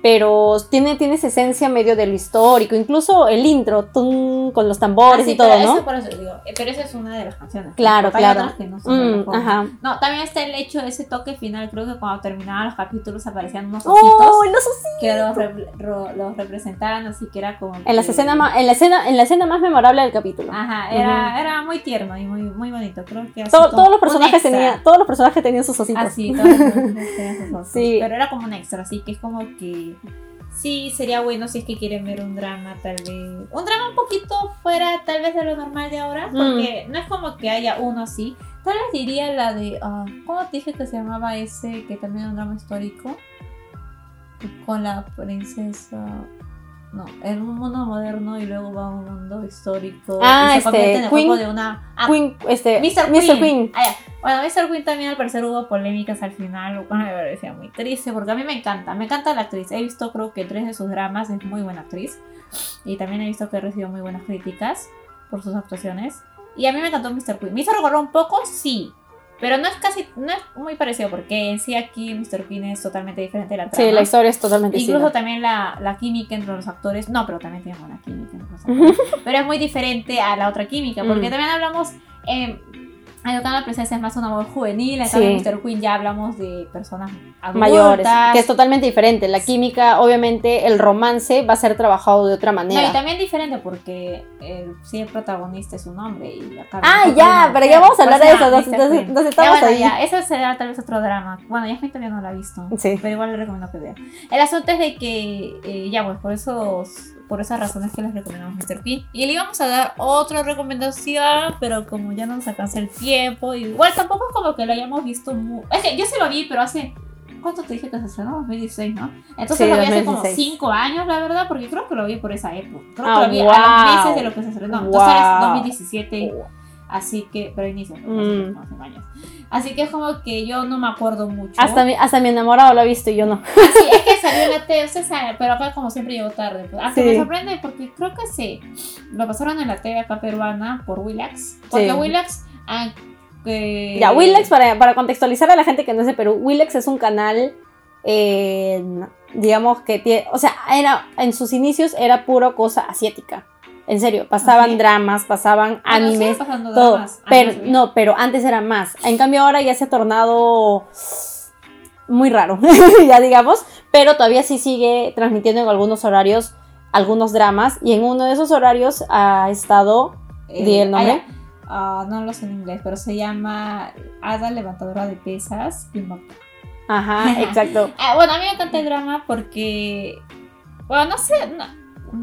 pero tiene, tienes esencia medio de lo histórico, incluso el intro, tun, con los Ah, tambores sí, y todo, pero ¿no? Eso por eso digo. eh, Pero esa es una de las canciones. Claro, claro. que no son de Mm, ajá. No, también está el hecho, ese toque final, creo que cuando terminaban los capítulos aparecían unos ositos ¡Oh, los ositos! que los, rep- ro- los representaban, así que era como... En las que- escenas más, en la escena, en la escena más memorable del capítulo. Ajá, era, era muy tierno y muy, muy bonito. Creo que así To- como todos los personajes tenían, todos los personajes tenían sus ositos. Así, todos los personajes tenían sus ojos. Sí. Pero era como un extra, así que es como que sí sería bueno si es que quieren ver un drama, tal vez. Un drama un poquito fuera, tal vez, de lo normal de ahora, porque no es como que haya uno así. Tal vez diría la de. ah, ¿Cómo te dije que se llamaba ese que también un drama histórico? Con la princesa. No, en un mundo moderno y luego va a un mundo histórico. Ah, y se este, convierte en el Queen- cuerpo de una. ah, Queen, este, Mr. Mr. Queen. Ah. Bueno, Mr. Queen también al parecer hubo polémicas al final, lo cual me parecía muy triste, porque a mí me encanta, me encanta la actriz. He visto creo que tres de sus dramas, es muy buena actriz. Y también he visto que ha recibido muy buenas críticas por sus actuaciones. Y a mí me encantó Mr. Queen. Me hizo recordar un poco, sí. Pero no es casi, no es muy parecido, porque en sí aquí Mr. Queen es totalmente diferente de la trama. Sí, la historia es totalmente Incluso distinta. también la, la química entre los actores, no, pero también tiene buena química entre los actores, pero es muy diferente a la otra química, porque Mm. también hablamos, eh, Educando a la Princesa es más un amor juvenil, en Sí. cambio Mr. Queen ya hablamos de personas adultas, mayores, que es totalmente diferente. La química, obviamente, el romance va a ser trabajado de otra No, manera. y también diferente porque el, sí, el protagonista es un hombre y acá Ah, ya, pero ya vamos a hablar Pues de ya, eso, nos, nos- nos Ya, estamos bueno, ahí. ya, eso será tal vez otro drama. Bueno, Yasmin todavía no lo ha visto. Sí. Pero igual le recomiendo que vea. El asunto es de que, eh, ya, pues por esos, por esas razones que les recomendamos Mr. Queen. Y le íbamos a dar otra recomendación, pero como ya no nos alcanza el tiempo, igual tampoco es como que lo hayamos visto muy... Es que yo sí lo vi, pero hace... ¿Cuánto te dije que se estrenó? 2016, ¿no? Entonces Sí, lo vi hace como 2016. 5 años, la verdad, porque creo que lo vi por esa época. Creo Ah, que lo vi a wow. los meses de lo que se estrenó. Entonces Wow. es 2017, así que... Pero inicio, Mm. cinco años. Así que es como que yo no me acuerdo mucho. Hasta mi, hasta mi enamorado lo ha visto y yo no. Sí, es que salió en la usted sabe, pero acá como siempre llegó tarde. pues. Sí. me sorprende porque creo que sí, lo pasaron en la TV acá peruana por Willax. Porque Sí. Willax, ah, Ya, Willex, para, para contextualizar a la gente que no es de Perú, Willex es un canal, eh, digamos que tiene, o sea, era, en sus inicios era puro cosa asiática. En serio, pasaban dramas, pasaban animes, pasando todo. dramas. Pero, no, pero antes era más. En cambio ahora ya se ha tornado muy raro, ya digamos, pero todavía sí sigue transmitiendo en algunos horarios algunos dramas y en uno de esos horarios ha estado, di el nombre. ah. Ah, no lo sé en inglés, pero se llama Ada Levantadora de Pesas. Ajá, exacto. Ah, bueno, a mí me encanta el drama porque. Bueno, no sé. No,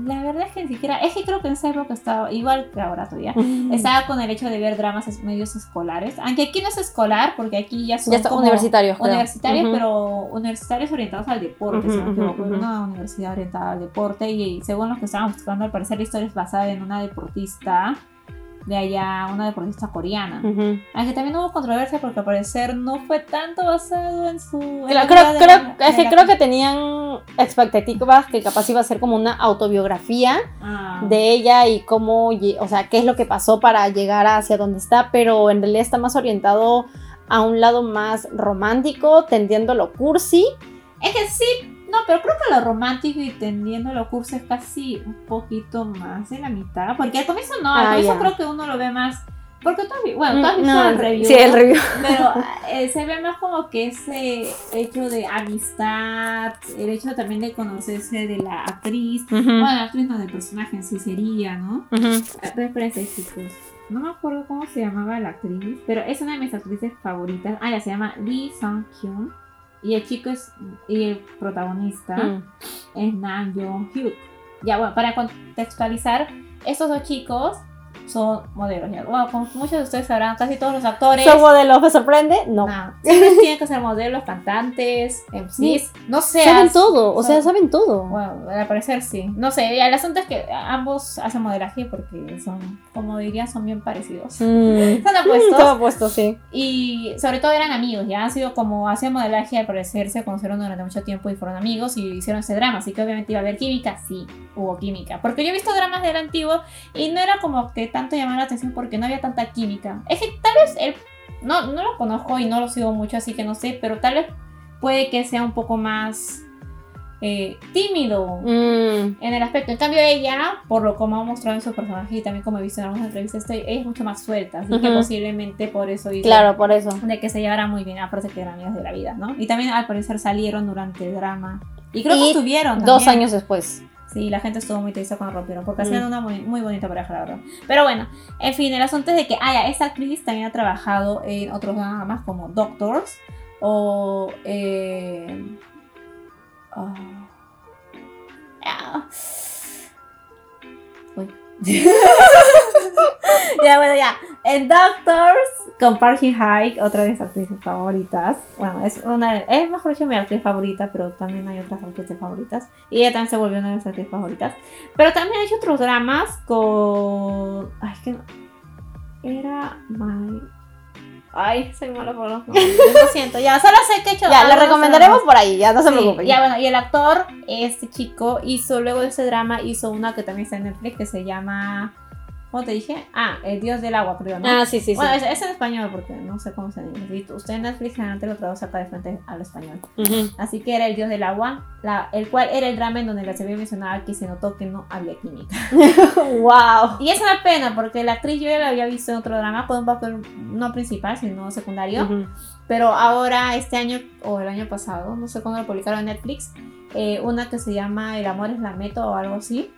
la verdad es que ni siquiera, es que creo que en esa época estaba, igual que ahora todavía, estaba con el hecho de ver dramas es- medios escolares, aunque aquí no es escolar, porque aquí ya son Ya está como universitarios, creo. universitarios, pero universitarios orientados al deporte, si no me equivoco, ujú, una universidad orientada al deporte y, según lo que estaban buscando, al parecer la historia es basada en una deportista de allá, una deportista coreana. Ujú. Aunque también hubo controversia porque al parecer no fue tanto basado en su... en Creo, creo, la- es que la- creo que tenían expectativas que capaz iba a ser como una autobiografía Ah. de ella y cómo, o sea, qué es lo que pasó para llegar hacia donde está, pero en realidad está más orientado a un lado más romántico, tendiendo lo cursi. Es que sí, no, pero creo que lo romántico y tendiendo lo curso es casi un poquito más de la mitad. Porque al comienzo no, al Ah, comienzo creo que uno lo ve más. Porque tú has vi- bueno, tú has visto No, el review. Sí, el review. Pero eh, se ve más como que ese hecho de amistad, el hecho también de conocerse de la actriz. Bueno, la actriz no, del personaje en sí sería, ¿no? Espérense, chicos. No me acuerdo cómo se llamaba la actriz, pero es una de mis actrices favoritas. Ah, ya se llama Lee Sung Kyun. Y el chico es. Y el protagonista Mm. es Nam Jong Hyuk. Ya, bueno, para contextualizar, estos dos chicos son modelos. Ya. Como muchos de ustedes sabrán, casi todos los actores. ¿Son modelos? ¿Me sorprende? No. Tienen que ser modelos, cantantes, MCs. No sé. saben todo, o sea, son- saben todo. bueno, al parecer sí. No sé, el asunto es que ambos hacen modelaje porque son, como diría, son bien parecidos. Mm. Están apuestos. Todo puesto, sí. Y sobre todo eran amigos, ya han sido como hacían modelaje, al parecer se conocieron durante mucho tiempo y fueron amigos y hicieron ese drama. Así que obviamente iba a haber química, sí, hubo química. Porque yo he visto dramas del antiguo y no era como que tanto llamar la atención porque no había tanta química. Es que tal vez él, no, no lo conozco y no lo sigo mucho, así que no sé, pero tal vez puede que sea un poco más eh, tímido Mm. en el aspecto. En cambio, ella, por lo como ha mostrado en su personaje y también como he visto en algunas entrevistas, este- ella es mucho más suelta. Así que posiblemente por eso hizo Claro, por eso. de que se llevara muy bien, aparte que eran amigas de la vida, ¿no? Y también al parecer salieron durante el drama. Y creo Y que estuvieron. Dos también. años después. Sí, la gente estuvo muy triste cuando rompieron, porque Mm. hacían una muy, muy bonita pareja, la verdad. Pero bueno, en fin, el asunto es de que, ah, ya, esta actriz también ha trabajado en otros dramas como Doctors o. Eh, ah, ah, uy. ya, bueno, ya. En Doctors, con Park Hye, otra de mis actrices favoritas. Bueno, es una es mejor dicho mi actriz favorita, pero también hay otras actrices favoritas. Y ella también se volvió una de mis actrices favoritas. Pero también ha hecho otros dramas con. Ay, que. no- Era My. Ay, soy mala por los nombres. Lo siento, ya, solo sé que he hecho. Ya, algo, recomendaremos por ahí, ya no se Sí, preocupen. Ya, bueno, y el actor, este chico, hizo luego de ese drama, hizo una que también está en Netflix que se llama. ¿Cómo te dije? Ah, El Dios del Agua, creo, ¿no? Ah, sí, sí, sí. Bueno, es, es en español porque no sé cómo se dice. Usted en Netflix generalmente lo traduce acá de frente al español. Ujú. Así que era el dios del agua, la- el cual era el drama en donde la se había mencionado que se notó que no había química. wow. Y es una pena porque la actriz yo ya la había visto en otro drama con un papel no principal, sino secundario. Ujú. Pero ahora, este año o el año pasado, no sé cuándo lo publicaron en Netflix, eh, una que se llama El amor es la meta o algo así.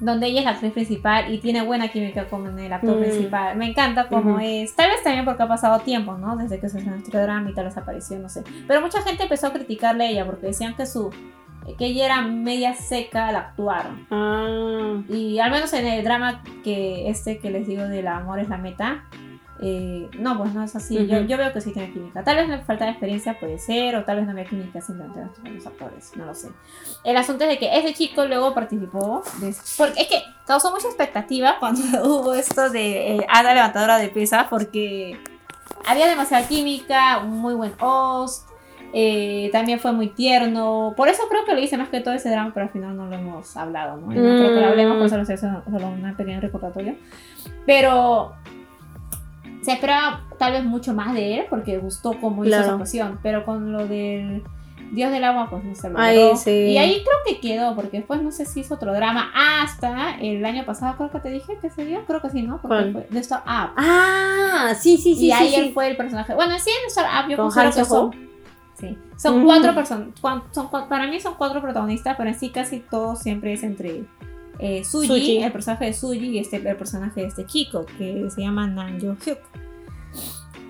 Donde ella es la actriz principal y tiene buena química con el actor Mm. principal. Me encanta cómo Ujú. es. Tal vez también porque ha pasado tiempo, ¿no? Desde que se estrenó este drama y tal vez apareció, no sé. Pero mucha gente empezó a criticarle a ella porque decían que su que ella era media seca al actuar. Ah. Y al menos en el drama que este que les digo del amor es la meta, eh, no, pues no es así. yo, Ujú. yo veo que sí tiene química. Tal vez le falta de experiencia, puede ser, o tal vez no había química simplemente entre los actores, no lo sé. El asunto es de que ese chico luego participó, de- porque es que causó mucha expectativa cuando hubo esto de eh, Ada levantadora de pesas, porque había demasiada química, un muy buen host. eh, también fue muy tierno. Por eso creo que lo hice más que todo ese drama, pero al final no lo hemos hablado. ¿no? Y no creo que lo hablemos, por eso lo haciendo solo una pequeña recordatorio. Pero se esperaba tal vez mucho más de él, porque gustó cómo hizo esa actuación. Pero con lo del Dios del agua, pues no se logró. Ay, sí. Y ahí creo que quedó, porque después no sé si hizo otro drama. Hasta el año pasado, creo que te dije que se dio. Creo que sí, ¿no? Porque fue de Star Up. Ah, sí, sí, sí. y ahí sí, él fue el personaje. Bueno, sí, en Star Up yo Con considero que son. Sí. Son Mm. cuatro personas. Son, cua- para mí son cuatro protagonistas, pero en sí casi todo siempre es entre eh, Suji, Suji. el personaje de Suji, y este, el personaje de este chico, que se llama Nam Jo Hyuk.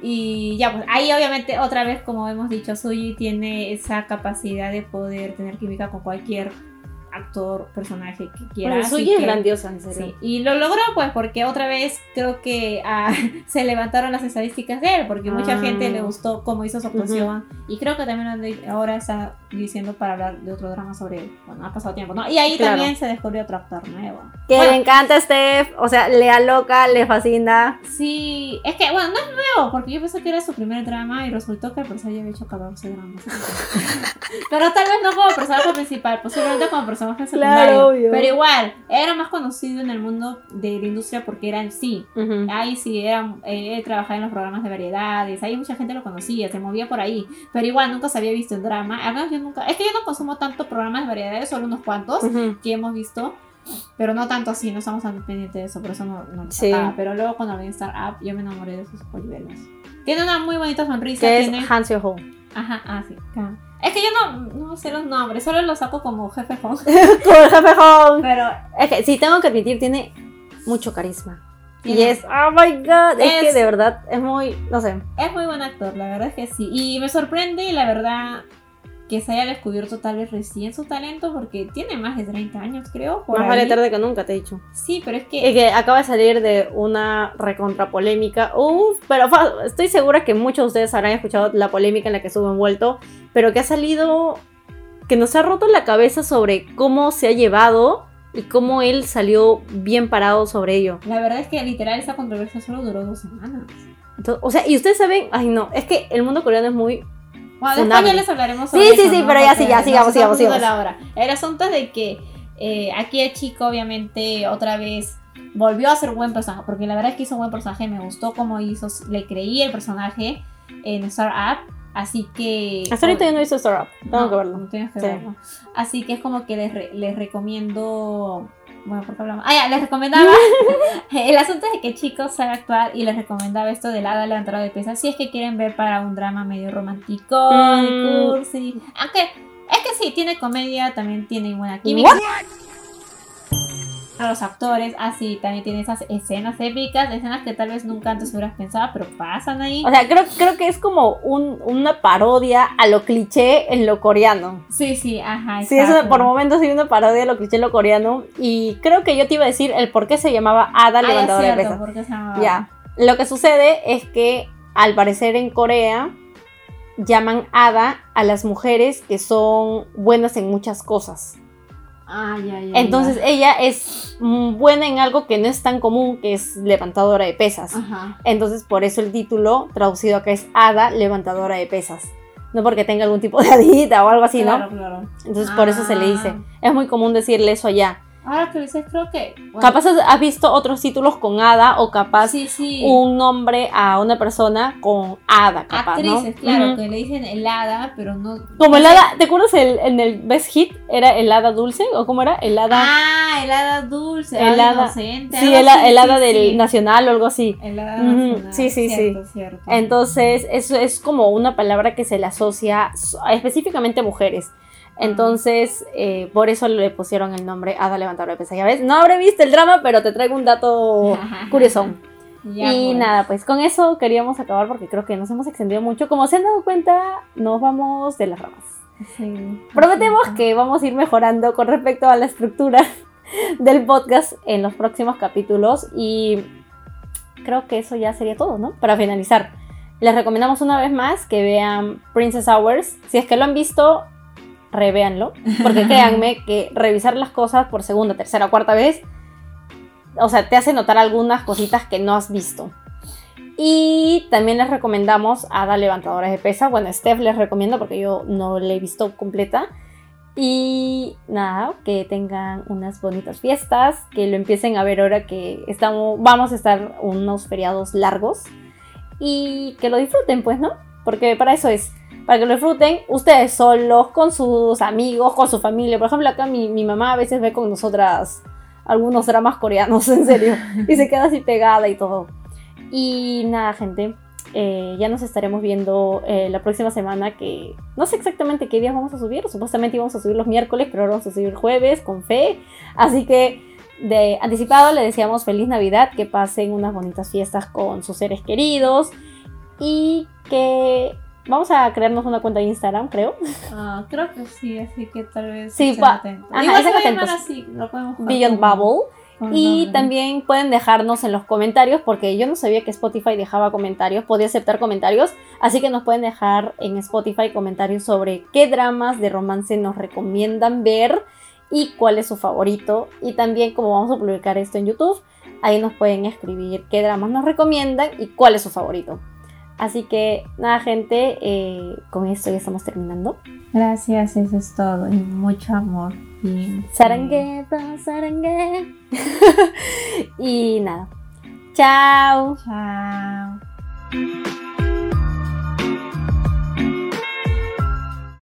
Y ya, pues ahí obviamente otra vez, como hemos dicho, Suji tiene esa capacidad de poder tener química con cualquier actor, personaje que quiera. Bueno, Suyi es grandiosa, en serio. Sí, y lo logró pues porque otra vez creo que ah, se levantaron las estadísticas de él, porque mucha Ah. gente le gustó cómo hizo su actuación y creo que también ahora está diciendo para hablar de otro drama sobre él. Bueno, ha pasado tiempo, ¿no? Y ahí Claro. también se descubrió otro actor nuevo. Que Bueno, le encanta a Steph, o sea, le aloca, le fascina. Sí, es que bueno, no es nuevo, porque yo pensé que era su primer drama y resultó que el personaje había hecho 14 dramas. Pero tal vez no como personaje principal, posiblemente como personaje secundario. obvio. Pero igual, era más conocido en el mundo de la industria porque era en sí. Ujú. Ahí sí, era, eh, trabajaba en los programas de variedades, ahí mucha gente lo conocía, se movía por ahí, pero igual nunca se había visto en drama, al menos yo nunca, es que yo no consumo tanto programas de variedades, solo unos cuantos Ujú. que hemos visto, pero no tanto así, no estamos tan pendientes de eso, por eso no, no lo Sí. pero luego cuando vi Star Up yo me enamoré de sus polluelos. Tiene una muy bonita sonrisa, Que es tiene... Han Seo Ho. Ajá, ah, sí. Es que yo no, no sé los nombres, solo los saco como jefe Hong, el jefe Hong. pero Es que sí, tengo que admitir, tiene mucho carisma. Y es, oh my god, es, Es- que de verdad es muy, no sé. Es muy buen actor, la verdad es que sí. Y me sorprende, la verdad, que se haya descubierto tal vez recién su talento, porque tiene más de 30 años, creo. Por Más ahí. vale tarde que nunca, te he dicho. Sí, pero es que. que acaba de salir de una recontra polémica. Uf, pero estoy segura que muchos de ustedes habrán escuchado la polémica en la que estuvo envuelto, pero que ha salido, que nos ha roto la cabeza sobre cómo se ha llevado y cómo él salió bien parado sobre ello. La verdad es que literal esa controversia solo duró dos semanas. Entonces, o sea, y ustedes saben, ay no, es que el mundo coreano es muy... Bueno, después ya les hablaremos Sí, sobre sí, eso, sí, ¿no? pero ya sí, ya, sigamos, sigamos, sigamos. la hora. El asunto es de que eh, aquí el chico, obviamente, otra vez volvió a ser buen personaje, porque la verdad es que hizo un buen personaje, me gustó cómo hizo, le creí el personaje en Star Up, así que... Hasta ahorita yo no visto Star Up, tengo No, que verlo. no tienes que Sí. verlo. Así que es como que les, re- les recomiendo. Bueno, ¿por qué hablamos? Ah, ya, les recomendaba. el asunto es de que chicos sabe actuar y les recomendaba esto del hada levantadora de pesas. Si es que quieren ver para un drama medio romántico, Mm. cursi. Aunque es que sí, tiene comedia, también tiene buena química. A los actores, así también tiene esas escenas épicas, escenas que tal vez nunca antes hubieras pensado, pero pasan ahí. O sea, creo, creo que es como un- una parodia a lo cliché en lo coreano. Sí, sí, ajá. Sí, exacto. por momentos hay una parodia de lo cliché en lo coreano. Y creo que yo te iba a decir el por qué se llamaba Hada Ah, Levantadora de Pesas. Ya. Lo que sucede es que al parecer en Corea llaman Hada a las mujeres que son buenas en muchas cosas. Ah, ya, ya. Entonces ya. ella es mm, buena en algo que no es tan común, que es levantadora de pesas. Ajá. Entonces por eso el título traducido acá es Hada Levantadora de Pesas. No porque tenga algún tipo de hadita o algo así, claro, ¿no? claro. Entonces por eso se le dice. Ah. Es muy común decirle eso allá. Ahora que dices, creo que. bueno, Capaz has visto otros títulos con Hada o capaz Sí, sí. un nombre a una persona con Hada, capaz, ¿no? Actrices, claro, Ujú. que le dicen helada, pero no. Como no el hada, ¿te acuerdas el, en el Best Hit? ¿Era el hada dulce? ¿O cómo era? El hada. Ah, helada dulce, El hada- inocente. sí, el, así, el hada sí, del nacional o algo así. Helada Ujú, nacional, sí, sí, sí. cierto, Cierto. Entonces, eso es como una palabra que se le asocia so- específicamente a mujeres. Entonces, eh, por eso le pusieron el nombre Hada Levantadora de Pesas. Ya ves, no habré visto el drama, pero te traigo un dato curioso. Ya, y pues. nada, pues con eso queríamos acabar porque creo que nos hemos extendido mucho. Como se han dado cuenta, nos vamos de las ramas. Sí, Prometemos sí. que vamos a ir mejorando con respecto a la estructura del podcast en los próximos capítulos y creo que eso ya sería todo, ¿no? Para finalizar, les recomendamos una vez más que vean Princess Hours. Si es que lo han visto, revéanlo, porque créanme que revisar las cosas por segunda, tercera cuarta vez, o sea, te hace notar algunas cositas que no has visto. Y también les recomendamos Ada Levantadores de Pesa. Bueno, Steph les recomiendo porque yo no la he visto completa. Y nada, que tengan unas bonitas fiestas, que lo empiecen a ver ahora que estamos, vamos a estar unos feriados largos. Y que lo disfruten, pues, ¿no? Porque para eso es. Para que lo disfruten ustedes solos, con sus amigos, con su familia. Por ejemplo, acá mi, mamá a veces ve con nosotras algunos dramas coreanos, en serio. Y se queda así pegada y todo. Y nada, gente. eh, ya nos estaremos viendo eh, la próxima semana que no sé exactamente qué días vamos a subir. Supuestamente íbamos a subir los miércoles, pero ahora vamos a subir jueves con fe. Así que de anticipado le deseamos feliz Navidad, que pasen unas bonitas fiestas con sus seres queridos y que Vamos a crearnos una cuenta de Instagram, creo. Ah, creo que sí, así que tal vez. Sí, atentos. ajá, se va atentos. así, lo podemos Beyond como- Bubble. como Y nombre. también pueden dejarnos en los comentarios, porque yo no sabía que Spotify dejaba comentarios, podía aceptar comentarios, así que nos pueden dejar en Spotify comentarios sobre qué dramas de romance nos recomiendan ver y cuál es su favorito. Y también como vamos a publicar esto en YouTube, ahí nos pueden escribir qué dramas nos recomiendan y cuál es su favorito. Así que nada gente, eh, con esto ya estamos terminando. Gracias, eso es todo. Y mucho amor. Y Sarangue, sarangue. y nada. Chao. Chao.